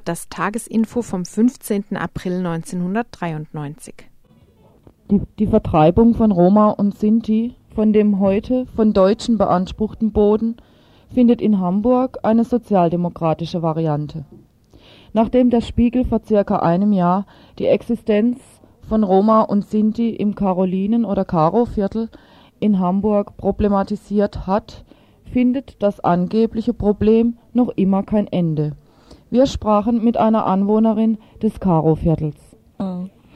Hört das Tagesinfo vom 15. April 1993. Die, die Vertreibung von Roma und Sinti von dem heute von Deutschen beanspruchten Boden findet in Hamburg eine sozialdemokratische Variante. Nachdem der Spiegel vor circa einem Jahr die Existenz von Roma und Sinti im Karolinen- oder Karo-Viertel in Hamburg problematisiert hat, findet das angebliche Problem noch immer kein Ende. Wir sprachen mit einer Anwohnerin des Karo-Viertels.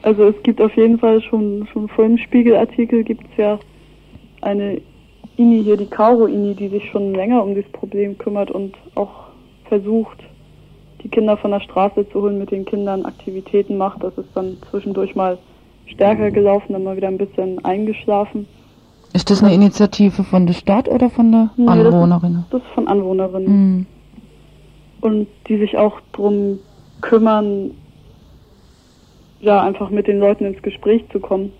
Also es gibt auf jeden Fall schon, schon vor dem Spiegelartikel gibt es ja eine INI hier, die Karo-INI, die sich schon länger um das Problem kümmert und auch versucht, die Kinder von der Straße zu holen, mit den Kindern Aktivitäten macht. Das ist dann zwischendurch mal stärker gelaufen, dann mal wieder ein bisschen eingeschlafen. Ist das eine Initiative von der Stadt oder von der Nee, das ist- Anwohnerin? Das ist von Anwohnerinnen. Mhm. Und die sich auch drum kümmern, ja, einfach mit den Leuten ins Gespräch zu kommen.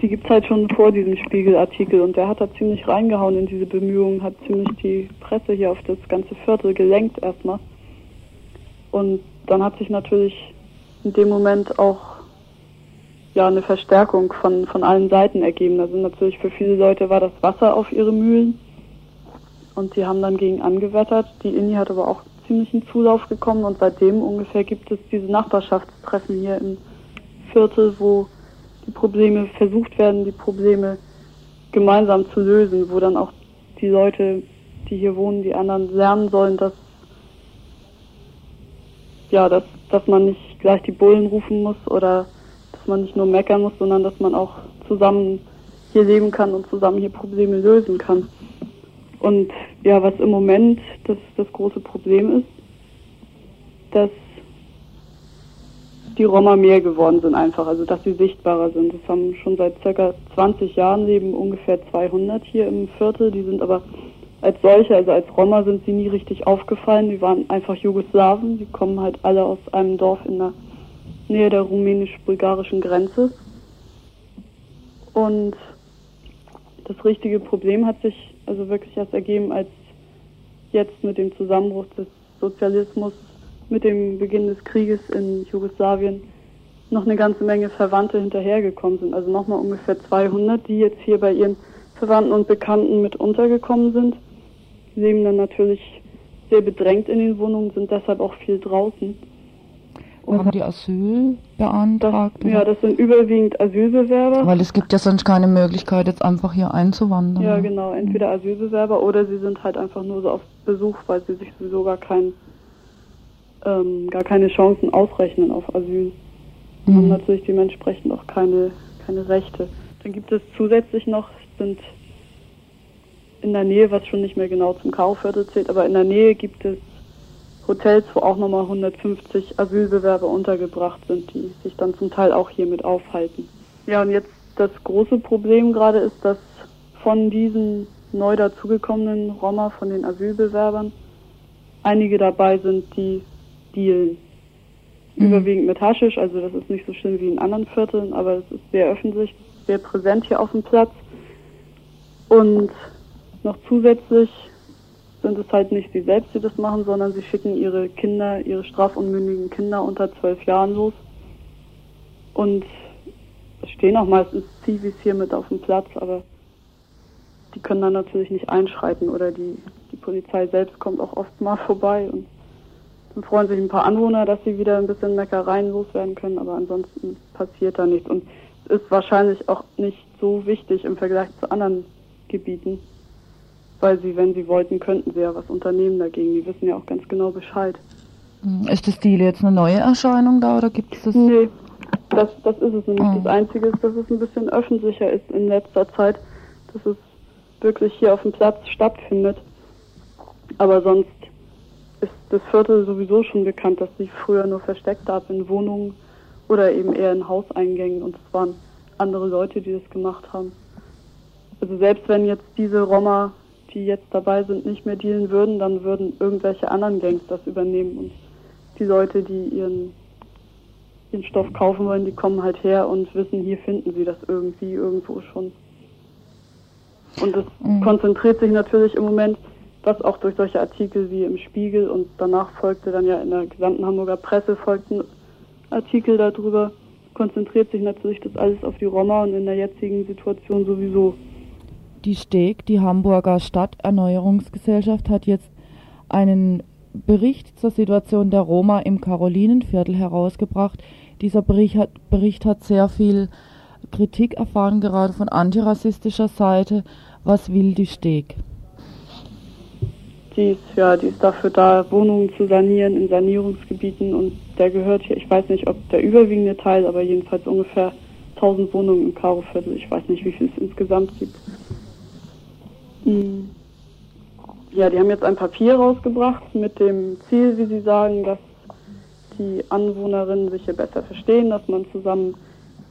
Die gibt's halt schon vor diesem Spiegelartikel und der hat da ziemlich reingehauen in diese Bemühungen, hat ziemlich die Presse hier auf das ganze Viertel gelenkt erstmal. Und dann hat sich natürlich in dem Moment auch ja eine Verstärkung von, von allen Seiten ergeben. Also natürlich für viele Leute war das Wasser auf ihre Mühlen und die haben dann gegen angewettert. Die INI hat aber auch ziemlichen Zulauf bekommen und seitdem ungefähr gibt es diese Nachbarschaftstreffen hier im Viertel, wo die Probleme versucht werden, die Probleme gemeinsam zu lösen, wo dann auch die Leute, die hier wohnen, die anderen lernen sollen, dass ja, dass, dass man nicht gleich die Bullen rufen muss oder dass man nicht nur meckern muss, sondern dass man auch zusammen hier leben kann und zusammen hier Probleme lösen kann. Und ja, was im Moment das, das große Problem ist, dass die Roma mehr geworden sind einfach, also dass sie sichtbarer sind. Das haben schon seit circa 20 Jahren leben ungefähr 200 hier im Viertel. Die sind aber als solche, also als Roma sind sie nie richtig aufgefallen. Die waren einfach Jugoslawen. Die kommen halt alle aus einem Dorf in der Nähe der rumänisch-bulgarischen Grenze. Und das richtige Problem hat sich also wirklich erst ergeben, als jetzt mit dem Zusammenbruch des Sozialismus, mit dem Beginn des Krieges in Jugoslawien noch eine ganze Menge Verwandte hinterhergekommen sind. Also nochmal ungefähr 200, die jetzt hier bei ihren Verwandten und Bekannten mit untergekommen sind. Die leben dann natürlich sehr bedrängt in den Wohnungen, sind deshalb auch viel draußen. Haben die Asyl beantragt? Ja, das sind überwiegend Asylbewerber. Weil es gibt ja sonst keine Möglichkeit, jetzt einfach hier einzuwandern. Ja, genau. Entweder Asylbewerber oder sie sind halt einfach nur so auf Besuch, weil sie sich sowieso gar, kein, ähm, gar keine Chancen ausrechnen auf Asyl. Und haben natürlich dementsprechend auch keine, keine Rechte. Dann gibt es zusätzlich noch, sind in der Nähe, was schon nicht mehr genau zum Kaufviertel zählt, aber in der Nähe gibt es Hotels, wo auch nochmal 150 Asylbewerber untergebracht sind, die sich dann zum Teil auch hier mit aufhalten. Ja, und jetzt das große Problem gerade ist, dass von diesen neu dazugekommenen Roma, von den Asylbewerbern, einige dabei sind, die dealen. Mhm. Überwiegend mit Haschisch, also das ist nicht so schlimm wie in anderen Vierteln, aber es ist sehr öffentlich, sehr präsent hier auf dem Platz. Und noch zusätzlich sind es halt nicht sie selbst, die das machen, sondern sie schicken ihre Kinder, ihre strafunmündigen Kinder unter zwölf Jahren los. Und es stehen auch meistens Zivis hier mit auf dem Platz, aber die können dann natürlich nicht einschreiten oder die, die Polizei selbst kommt auch oft mal vorbei und dann freuen sich ein paar Anwohner, dass sie wieder ein bisschen Meckereien loswerden können, aber ansonsten passiert da nichts. Und es ist wahrscheinlich auch nicht so wichtig im Vergleich zu anderen Gebieten, weil sie, wenn sie wollten, könnten sie ja was unternehmen dagegen. Die wissen ja auch ganz genau Bescheid. Hm, Ist das Deal jetzt eine neue Erscheinung da oder gibt es das? Nee, das, das ist es nämlich. Mhm. Das Einzige ist, dass es ein bisschen öffentlicher ist in letzter Zeit, dass es wirklich hier auf dem Platz stattfindet. Aber sonst ist das Viertel sowieso schon bekannt, dass sie früher nur versteckt gab in Wohnungen oder eben eher in Hauseingängen und es waren andere Leute, die das gemacht haben. Also selbst wenn jetzt diese Roma, die jetzt dabei sind, nicht mehr dealen würden, dann würden irgendwelche anderen Gangs das übernehmen und die Leute, die ihren, ihren Stoff kaufen wollen, die kommen halt her und wissen, hier finden sie das irgendwie irgendwo schon. Und es Mhm. konzentriert sich natürlich im Moment, was auch durch solche Artikel wie im Spiegel und danach folgte dann ja in der gesamten Hamburger Presse folgten Artikel darüber, konzentriert sich natürlich das alles auf die Roma und in der jetzigen Situation sowieso. Die Steg, die Hamburger Stadterneuerungsgesellschaft, hat jetzt einen Bericht zur Situation der Roma im Karolinenviertel herausgebracht. Dieser Bericht hat, Bericht hat sehr viel Kritik erfahren, gerade von antirassistischer Seite. Was will die Steg? Die ist, ja, die ist dafür da, Wohnungen zu sanieren in Sanierungsgebieten und der gehört hier, ich weiß nicht, ob der überwiegende Teil, aber jedenfalls ungefähr 1000 Wohnungen im Karoviertel. Ich weiß nicht, wie viel es insgesamt gibt. Ja, die haben jetzt ein Papier rausgebracht mit dem Ziel, wie sie sagen, dass die Anwohnerinnen sich hier besser verstehen, dass man zusammen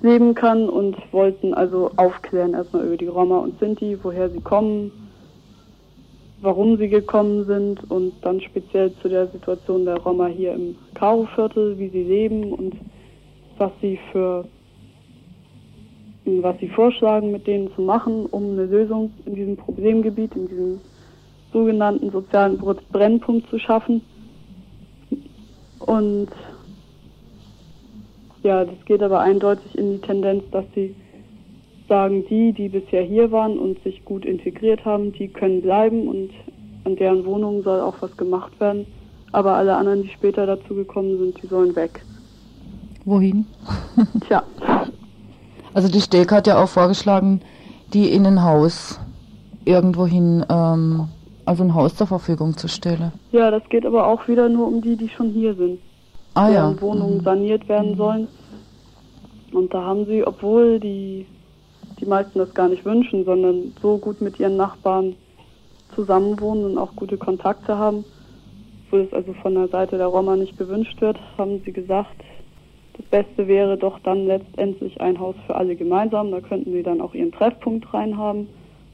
leben kann und wollten also aufklären erstmal über die Roma und Sinti, woher sie kommen, warum sie gekommen sind und dann speziell zu der Situation der Roma hier im Karo-Viertel, wie sie leben und was sie für was sie vorschlagen, mit denen zu machen, um eine Lösung in diesem Problemgebiet, in diesem sogenannten sozialen Brennpunkt zu schaffen. Und ja, das geht aber eindeutig in die Tendenz, dass sie sagen, die, die bisher hier waren und sich gut integriert haben, die können bleiben und an deren Wohnungen soll auch was gemacht werden. Aber alle anderen, die später dazu gekommen sind, die sollen weg. Wohin? Tja, Also die Steg hat ja auch vorgeschlagen, die in ein Haus irgendwohin, ähm, also ein Haus zur Verfügung zu stellen. ja, das geht aber auch wieder nur um die, die schon hier sind. Ah ja. deren Wohnungen saniert werden sollen. Und da haben sie, obwohl die, die meisten das gar nicht wünschen, sondern so gut mit ihren Nachbarn zusammenwohnen und auch gute Kontakte haben, wo es also von der Seite der Roma nicht gewünscht wird, haben sie gesagt, das Beste wäre doch dann letztendlich ein Haus für alle gemeinsam. Da könnten sie dann auch ihren Treffpunkt reinhaben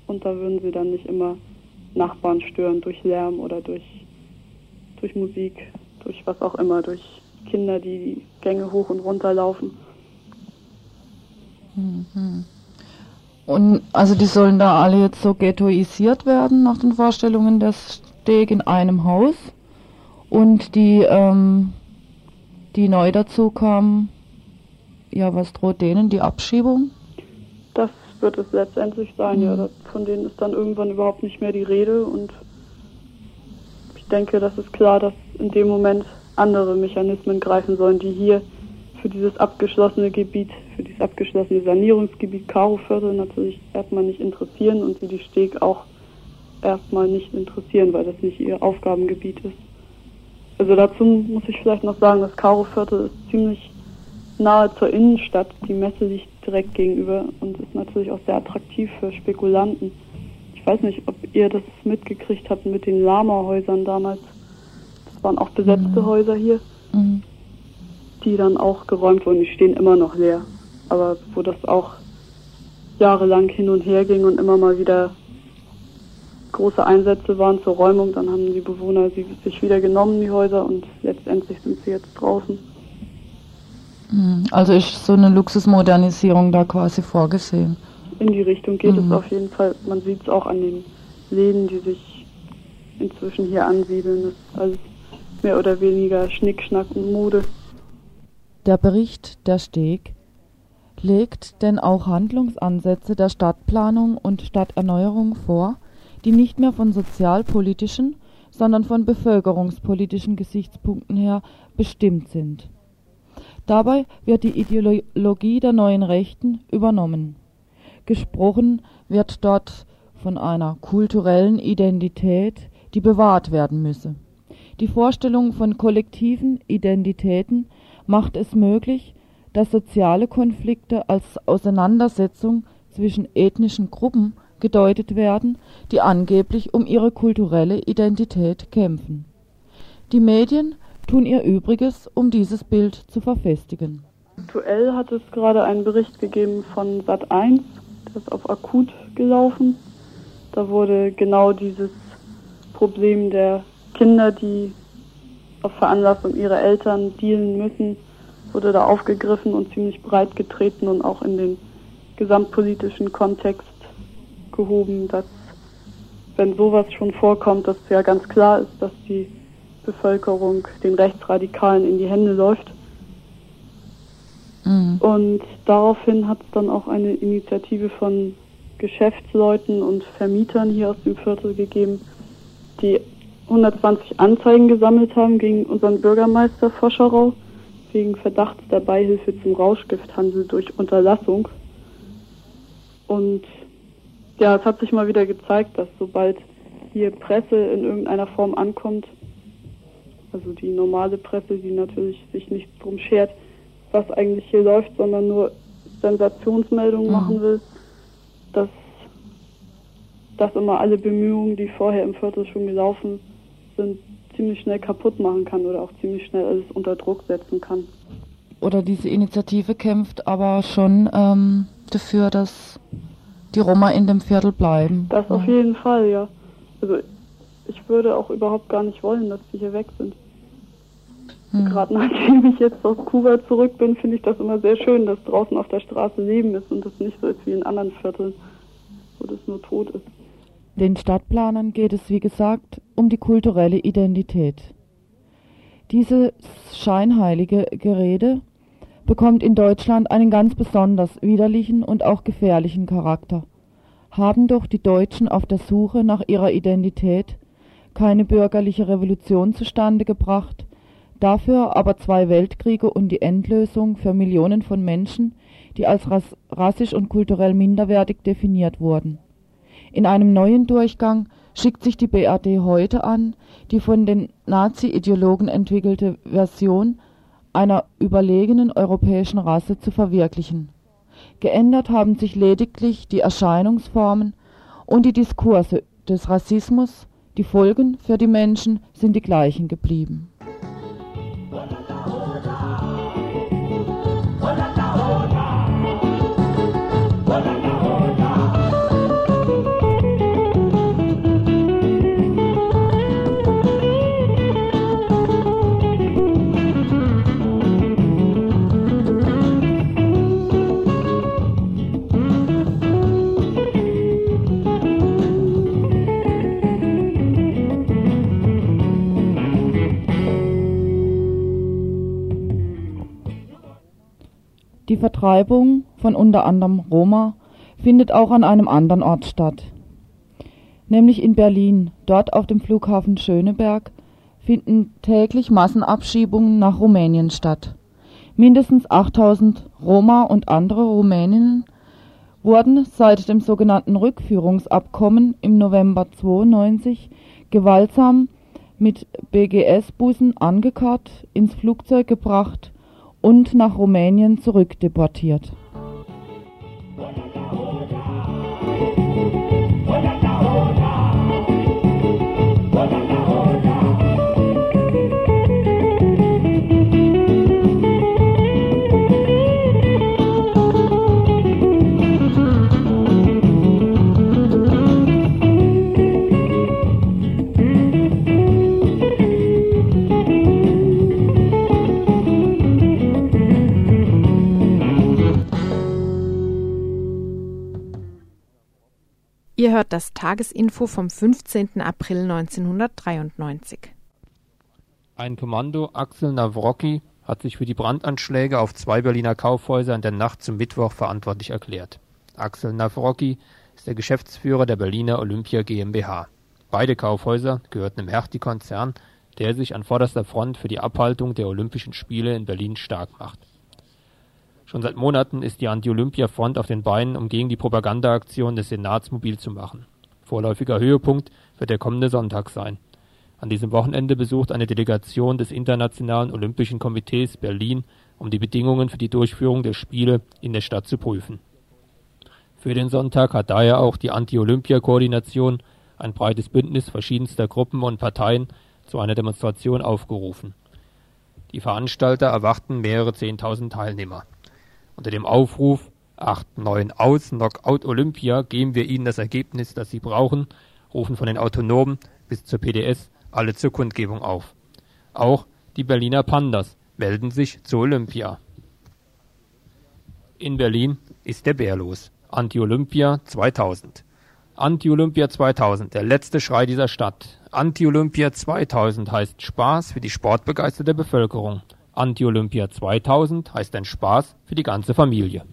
und da würden sie dann nicht immer Nachbarn stören durch Lärm oder durch, durch Musik, durch was auch immer, durch Kinder, die die Gänge hoch und runter laufen. Mhm. Und also die sollen da alle jetzt so ghettoisiert werden nach den Vorstellungen der Steg in einem Haus. Und die, ähm, die neu dazu kamen, ja, was droht denen? Die Abschiebung? Das wird es letztendlich sein, ja. Mhm. Das, von denen ist dann irgendwann überhaupt nicht mehr die Rede und ich denke, das ist klar, dass in dem Moment andere Mechanismen greifen sollen, die hier für dieses abgeschlossene Gebiet, für dieses abgeschlossene Sanierungsgebiet Karoviertel natürlich erstmal nicht interessieren und sie die Steg auch erstmal nicht interessieren, weil das nicht ihr Aufgabengebiet ist. Also dazu muss ich vielleicht noch sagen, das Karoviertel ist ziemlich nahe zur Innenstadt. Die Messe liegt direkt gegenüber und ist natürlich auch sehr attraktiv für Spekulanten. Ich weiß nicht, ob ihr das mitgekriegt habt mit den Lama-Häusern damals. Das waren auch besetzte Mhm. Häuser hier, Mhm. die dann auch geräumt wurden. Die stehen immer noch leer. Aber wo das auch jahrelang hin und her ging und immer mal wieder große Einsätze waren zur Räumung, dann haben die Bewohner sie sich wieder genommen, die Häuser, und letztendlich sind sie jetzt draußen. Mhm. Also ist so eine Luxusmodernisierung da quasi vorgesehen. In die Richtung geht Mhm. es auf jeden Fall. Man sieht es auch an den Läden, die sich inzwischen hier ansiedeln. Das ist alles mehr oder weniger Schnickschnack und Mode. Der Bericht der Steg legt denn auch Handlungsansätze der Stadtplanung und Stadterneuerung vor, die nicht mehr von sozialpolitischen, sondern von bevölkerungspolitischen Gesichtspunkten her bestimmt sind. Dabei wird die Ideologie der neuen Rechten übernommen. Gesprochen wird dort von einer kulturellen Identität, die bewahrt werden müsse. Die Vorstellung von kollektiven Identitäten macht es möglich, dass soziale Konflikte als Auseinandersetzung zwischen ethnischen Gruppen gedeutet werden, die angeblich um ihre kulturelle Identität kämpfen. Die Medien tun ihr Übriges, um dieses Bild zu verfestigen. Aktuell hat es gerade einen Bericht gegeben von Sat1, der ist auf akut gelaufen. Da wurde genau dieses Problem der Kinder, die auf Veranlassung ihrer Eltern dealen müssen, wurde da aufgegriffen und ziemlich breit getreten und auch in den gesamtpolitischen Kontext gehoben, dass wenn sowas schon vorkommt, dass ja ganz klar ist, dass die Bevölkerung den Rechtsradikalen in die Hände läuft. Mhm. Und daraufhin hat es dann auch eine Initiative von Geschäftsleuten und Vermietern hier aus dem Viertel gegeben, die 120 Anzeigen gesammelt haben gegen unseren Bürgermeister Foscherau wegen Verdachts der Beihilfe zum Rauschgifthandel durch Unterlassung. Und ja, es hat sich mal wieder gezeigt, dass sobald hier Presse in irgendeiner Form ankommt, also die normale Presse, die natürlich sich nicht drum schert, was eigentlich hier läuft, sondern nur Sensationsmeldungen Mhm. machen will, dass, dass immer alle Bemühungen, die vorher im Viertel schon gelaufen sind, ziemlich schnell kaputt machen kann oder auch ziemlich schnell alles unter Druck setzen kann. Oder diese Initiative kämpft aber schon ähm, dafür, dass die Roma in dem Viertel bleiben. Das auf jeden Fall, ja. Also ich würde auch überhaupt gar nicht wollen, dass die hier weg sind. Hm. Gerade nachdem ich jetzt aus Kuba zurück bin, finde ich das immer sehr schön, dass draußen auf der Straße Leben ist und das nicht so ist wie in anderen Vierteln, wo das nur tot ist. Den Stadtplanern geht es, wie gesagt, um die kulturelle Identität. Diese scheinheilige Gerede bekommt in Deutschland einen ganz besonders widerlichen und auch gefährlichen Charakter. Haben doch die Deutschen auf der Suche nach ihrer Identität keine bürgerliche Revolution zustande gebracht, dafür aber zwei Weltkriege und die Endlösung für Millionen von Menschen, die als ras rassisch und kulturell minderwertig definiert wurden. In einem neuen Durchgang schickt sich die BRD heute an, die von den Nazi-Ideologen entwickelte Version einer überlegenen europäischen Rasse zu verwirklichen. Geändert haben sich lediglich die Erscheinungsformen und die Diskurse des Rassismus, die Folgen für die Menschen sind die gleichen geblieben. Vertreibung von unter anderem Roma findet auch an einem anderen Ort statt, nämlich in Berlin. Dort auf dem Flughafen Schöneberg finden täglich Massenabschiebungen nach Rumänien statt. Mindestens 8000 Roma und andere Rumäninnen wurden seit dem sogenannten Rückführungsabkommen im November 92 gewaltsam mit BGS-Bussen angekarrt, ins Flugzeug gebracht und nach Rumänien zurückdeportiert. Ihr hört das Tagesinfo vom 15. April 1993. Ein Kommando, Axel Nawrocki, hat sich für die Brandanschläge auf zwei Berliner Kaufhäuser in der Nacht zum Mittwoch verantwortlich erklärt. Axel Nawrocki ist der Geschäftsführer der Berliner Olympia GmbH. Beide Kaufhäuser gehörten im Hertie-Konzern, der sich an vorderster Front für die Abhaltung der Olympischen Spiele in Berlin stark macht. Schon seit Monaten ist die Anti-Olympia-Front auf den Beinen, um gegen die Propagandaaktion des Senats mobil zu machen. Vorläufiger Höhepunkt wird der kommende Sonntag sein. An diesem Wochenende besucht eine Delegation des Internationalen Olympischen Komitees Berlin, um die Bedingungen für die Durchführung der Spiele in der Stadt zu prüfen. Für den Sonntag hat daher auch die Anti-Olympia-Koordination ein breites Bündnis verschiedenster Gruppen und Parteien zu einer Demonstration aufgerufen. Die Veranstalter erwarten mehrere Zehntausend Teilnehmer. Unter dem Aufruf 8-9 aus Knockout Olympia geben wir Ihnen das Ergebnis, das Sie brauchen, rufen von den Autonomen bis zur PDS alle zur Kundgebung auf. Auch die Berliner Pandas melden sich zur Olympia. In Berlin ist der Bär los. Anti-Olympia 2000. Anti-Olympia 2000, der letzte Schrei dieser Stadt. Anti-Olympia 2000 heißt Spaß für die sportbegeisterte Bevölkerung. Anti-Olympia 2000 heißt ein Spaß für die ganze Familie.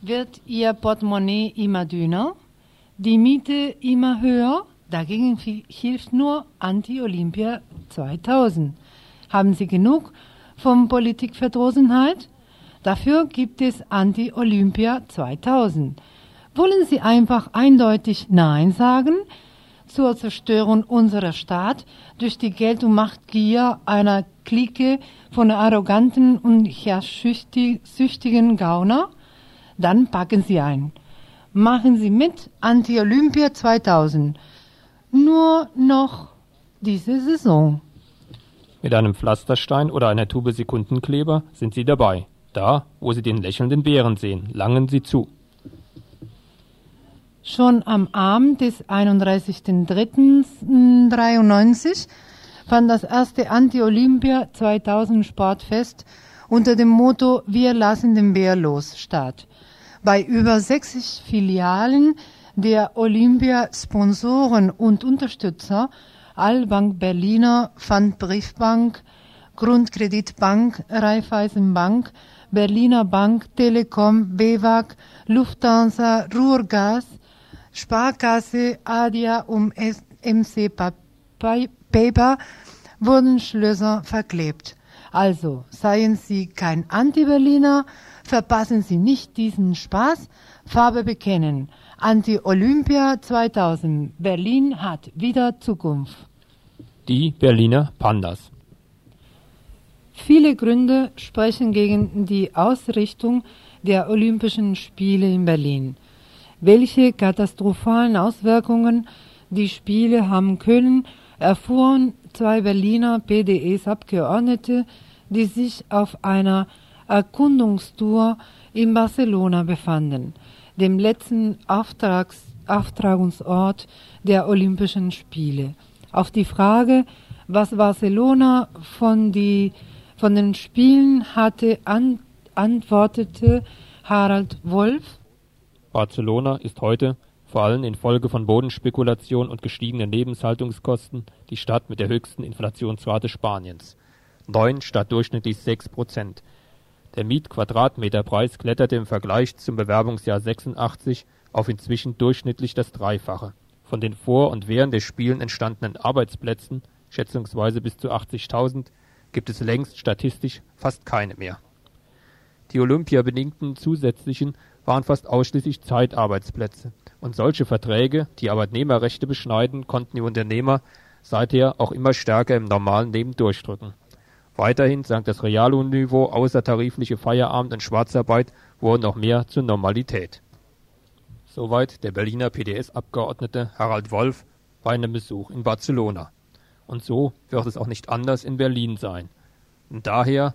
Wird Ihr Portemonnaie immer dünner? Die Miete immer höher? Dagegen hilft nur Anti-Olympia 2000. Haben Sie genug von Politikverdrossenheit? Dafür gibt es Anti-Olympia 2000. Wollen Sie einfach eindeutig Nein sagen zur Zerstörung unserer Stadt durch die Geld- und Machtgier einer Clique von arroganten und herrschsüchtigen Gauner? Dann packen Sie ein. Machen Sie mit Anti-Olympia 2000. Nur noch diese Saison. Mit einem Pflasterstein oder einer Tube Sekundenkleber sind Sie dabei. Da, wo Sie den lächelnden Bären sehen, langen Sie zu. Schon am Abend des 31.03.93 fand das erste Anti-Olympia 2000 Sportfest unter dem Motto Wir lassen den Bär los statt. Bei über 60 Filialen der Olympia-Sponsoren und Unterstützer Allbank Berliner, Pfandbriefbank, Grundkreditbank, Raiffeisenbank, Berliner Bank, Telekom, BEWAG, Lufthansa, Ruhrgas, Sparkasse, Adia und MC Paper wurden Schlösser verklebt. Also seien Sie kein Anti-Berliner, verpassen Sie nicht diesen Spaß, Farbe bekennen. Anti-Olympia 2000. Berlin hat wieder Zukunft. Die Berliner Pandas. Viele Gründe sprechen gegen die Ausrichtung der Olympischen Spiele in Berlin. Welche katastrophalen Auswirkungen die Spiele haben können, erfuhren zwei Berliner PDS-Abgeordnete, die sich auf einer Erkundungstour in Barcelona befanden, dem letzten Auftrags Auftragungsort der Olympischen Spiele. Auf die Frage, was Barcelona von, die, von den Spielen hatte, an, antwortete Harald Wolf. Barcelona ist heute, vor allem infolge von Bodenspekulation und gestiegenen Lebenshaltungskosten, die Stadt mit der höchsten Inflationsrate Spaniens. Neun statt durchschnittlich sechs Prozent. Der Mietquadratmeterpreis kletterte im Vergleich zum Bewerbungsjahr 86 auf inzwischen durchschnittlich das Dreifache. Von den vor und während der Spielen entstandenen Arbeitsplätzen, schätzungsweise bis zu 80.000, gibt es längst statistisch fast keine mehr. Die olympiabedingten zusätzlichen waren fast ausschließlich Zeitarbeitsplätze, und solche Verträge, die Arbeitnehmerrechte beschneiden, konnten die Unternehmer seither auch immer stärker im normalen Leben durchdrücken. Weiterhin sank das Reallohnniveau, außertarifliche Feierabend und Schwarzarbeit wurden noch mehr zur Normalität. Soweit der Berliner PDS-Abgeordnete Harald Wolf bei einem Besuch in Barcelona. Und so wird es auch nicht anders in Berlin sein. Und daher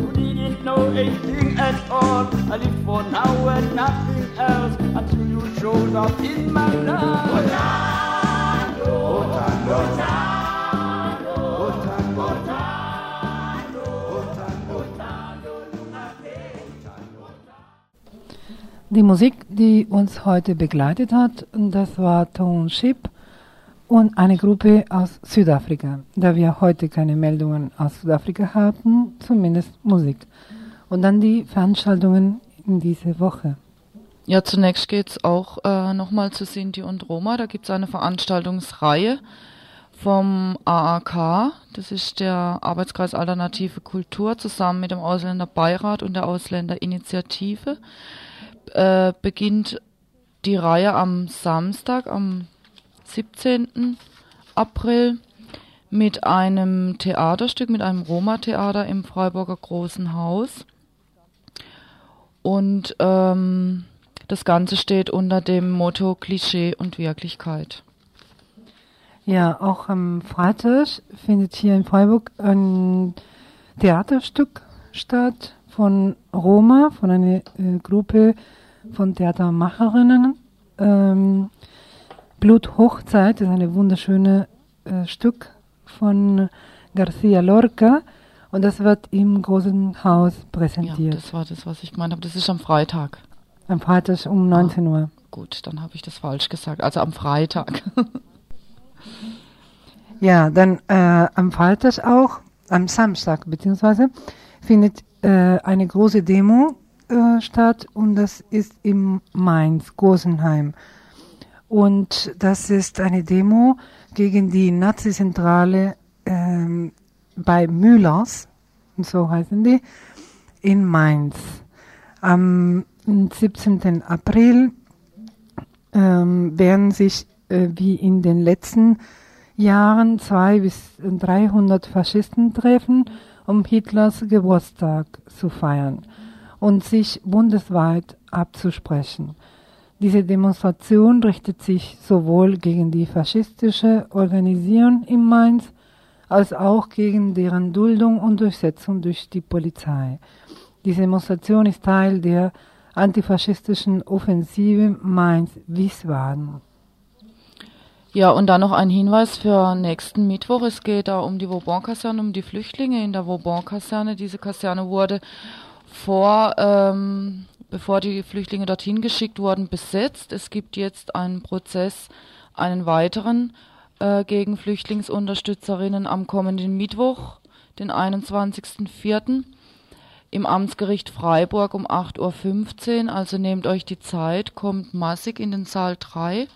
didn't know a at all. I lived for now and nothing else until you showed up in my life. Orlando, Orlando, Orlando, Die Musik, die uns heute begleitet hat, das war Township und eine Gruppe aus Südafrika. Da wir heute keine Meldungen aus Südafrika hatten, zumindest Musik. Und dann die Veranstaltungen in dieser Woche. Ja, zunächst geht's auch äh, nochmal zu Sinti und Roma. Da gibt's eine Veranstaltungsreihe vom AAK. Das ist der Arbeitskreis Alternative Kultur zusammen mit dem Ausländerbeirat und der Ausländerinitiative. Äh, beginnt die Reihe am Samstag, am 17. April mit einem Theaterstück, mit einem Roma-Theater im Freiburger Großen Haus. Und ähm, das Ganze steht unter dem Motto Klischee und Wirklichkeit. Ja, auch am Freitag findet hier in Freiburg ein Theaterstück statt von Roma, von einer äh, Gruppe von Theatermacherinnen. Ähm, Bluthochzeit ist ein wunderschönes äh, Stück von Garcia Lorca und das wird im Großen Haus präsentiert. Ja, das war das, was ich gemeint habe. Das ist am Freitag. Am Freitag um 19 Uhr. Gut, dann habe ich das falsch gesagt. Also am Freitag. Ja, dann äh, am Freitag auch, am Samstag beziehungsweise, findet äh, eine große Demo äh, statt und das ist im Mainz, Gosenheim. Und das ist eine Demo gegen die Nazi-Zentrale ähm, bei Müllers, so heißen die, in Mainz. Am 17. April ähm, werden sich äh, wie in den letzten Jahren zwei bis 300 Faschisten treffen, um Hitlers Geburtstag zu feiern und sich bundesweit abzusprechen. Diese Demonstration richtet sich sowohl gegen die faschistische Organisation in Mainz als auch gegen deren Duldung und Durchsetzung durch die Polizei. Diese Demonstration ist Teil der antifaschistischen Offensive Mainz-Wiesbaden. Ja, und dann noch ein Hinweis für nächsten Mittwoch. Es geht da um die Vauban-Kaserne, um die Flüchtlinge in der Vauban-Kaserne. Diese Kaserne wurde vor, ähm, bevor die Flüchtlinge dorthin geschickt wurden, besetzt. Es gibt jetzt einen Prozess, einen weiteren äh, gegen Flüchtlingsunterstützerinnen am kommenden Mittwoch, den 21.04. im Amtsgericht Freiburg um 8.15 Uhr. Also nehmt euch die Zeit, kommt massig in den Saal 3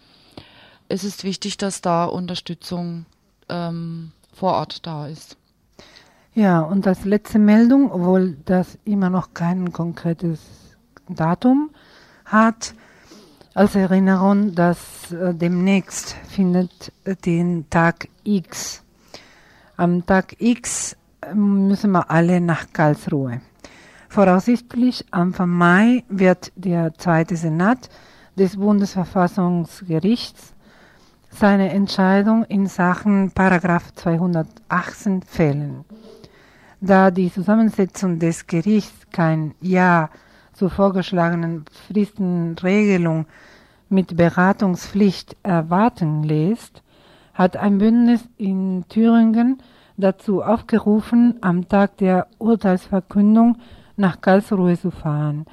es ist wichtig, dass da Unterstützung ähm, vor Ort da ist. Ja, und als letzte Meldung, obwohl das immer noch kein konkretes Datum hat, als Erinnerung, dass äh, demnächst findet äh, den Tag X. Am Tag X äh, müssen wir alle nach Karlsruhe. Voraussichtlich Anfang Mai wird der zweite Senat des Bundesverfassungsgerichts seine Entscheidung in Sachen Paragraph 218 fällen. Da die Zusammensetzung des Gerichts kein Ja zur vorgeschlagenen Fristenregelung mit Beratungspflicht erwarten lässt, hat ein Bündnis in Thüringen dazu aufgerufen, am Tag der Urteilsverkündung nach Karlsruhe zu fahren.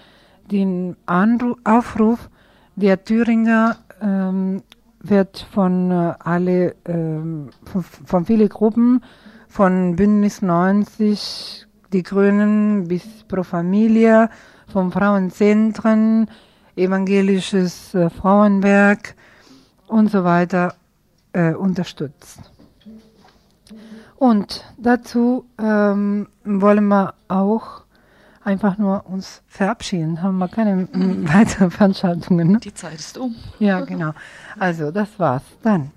Den Anruf, Aufruf der Thüringer ähm, wird von äh, alle ähm, von, von viele Gruppen von Bündnis 90 die Grünen bis Pro Familia von Frauenzentren evangelisches äh, Frauenwerk und so weiter äh, unterstützt. Und dazu ähm, wollen wir auch einfach nur uns verabschieden. Haben wir keine weiteren Veranstaltungen. Ne? Die Zeit ist um. Ja, genau. Also, das war's. Dann.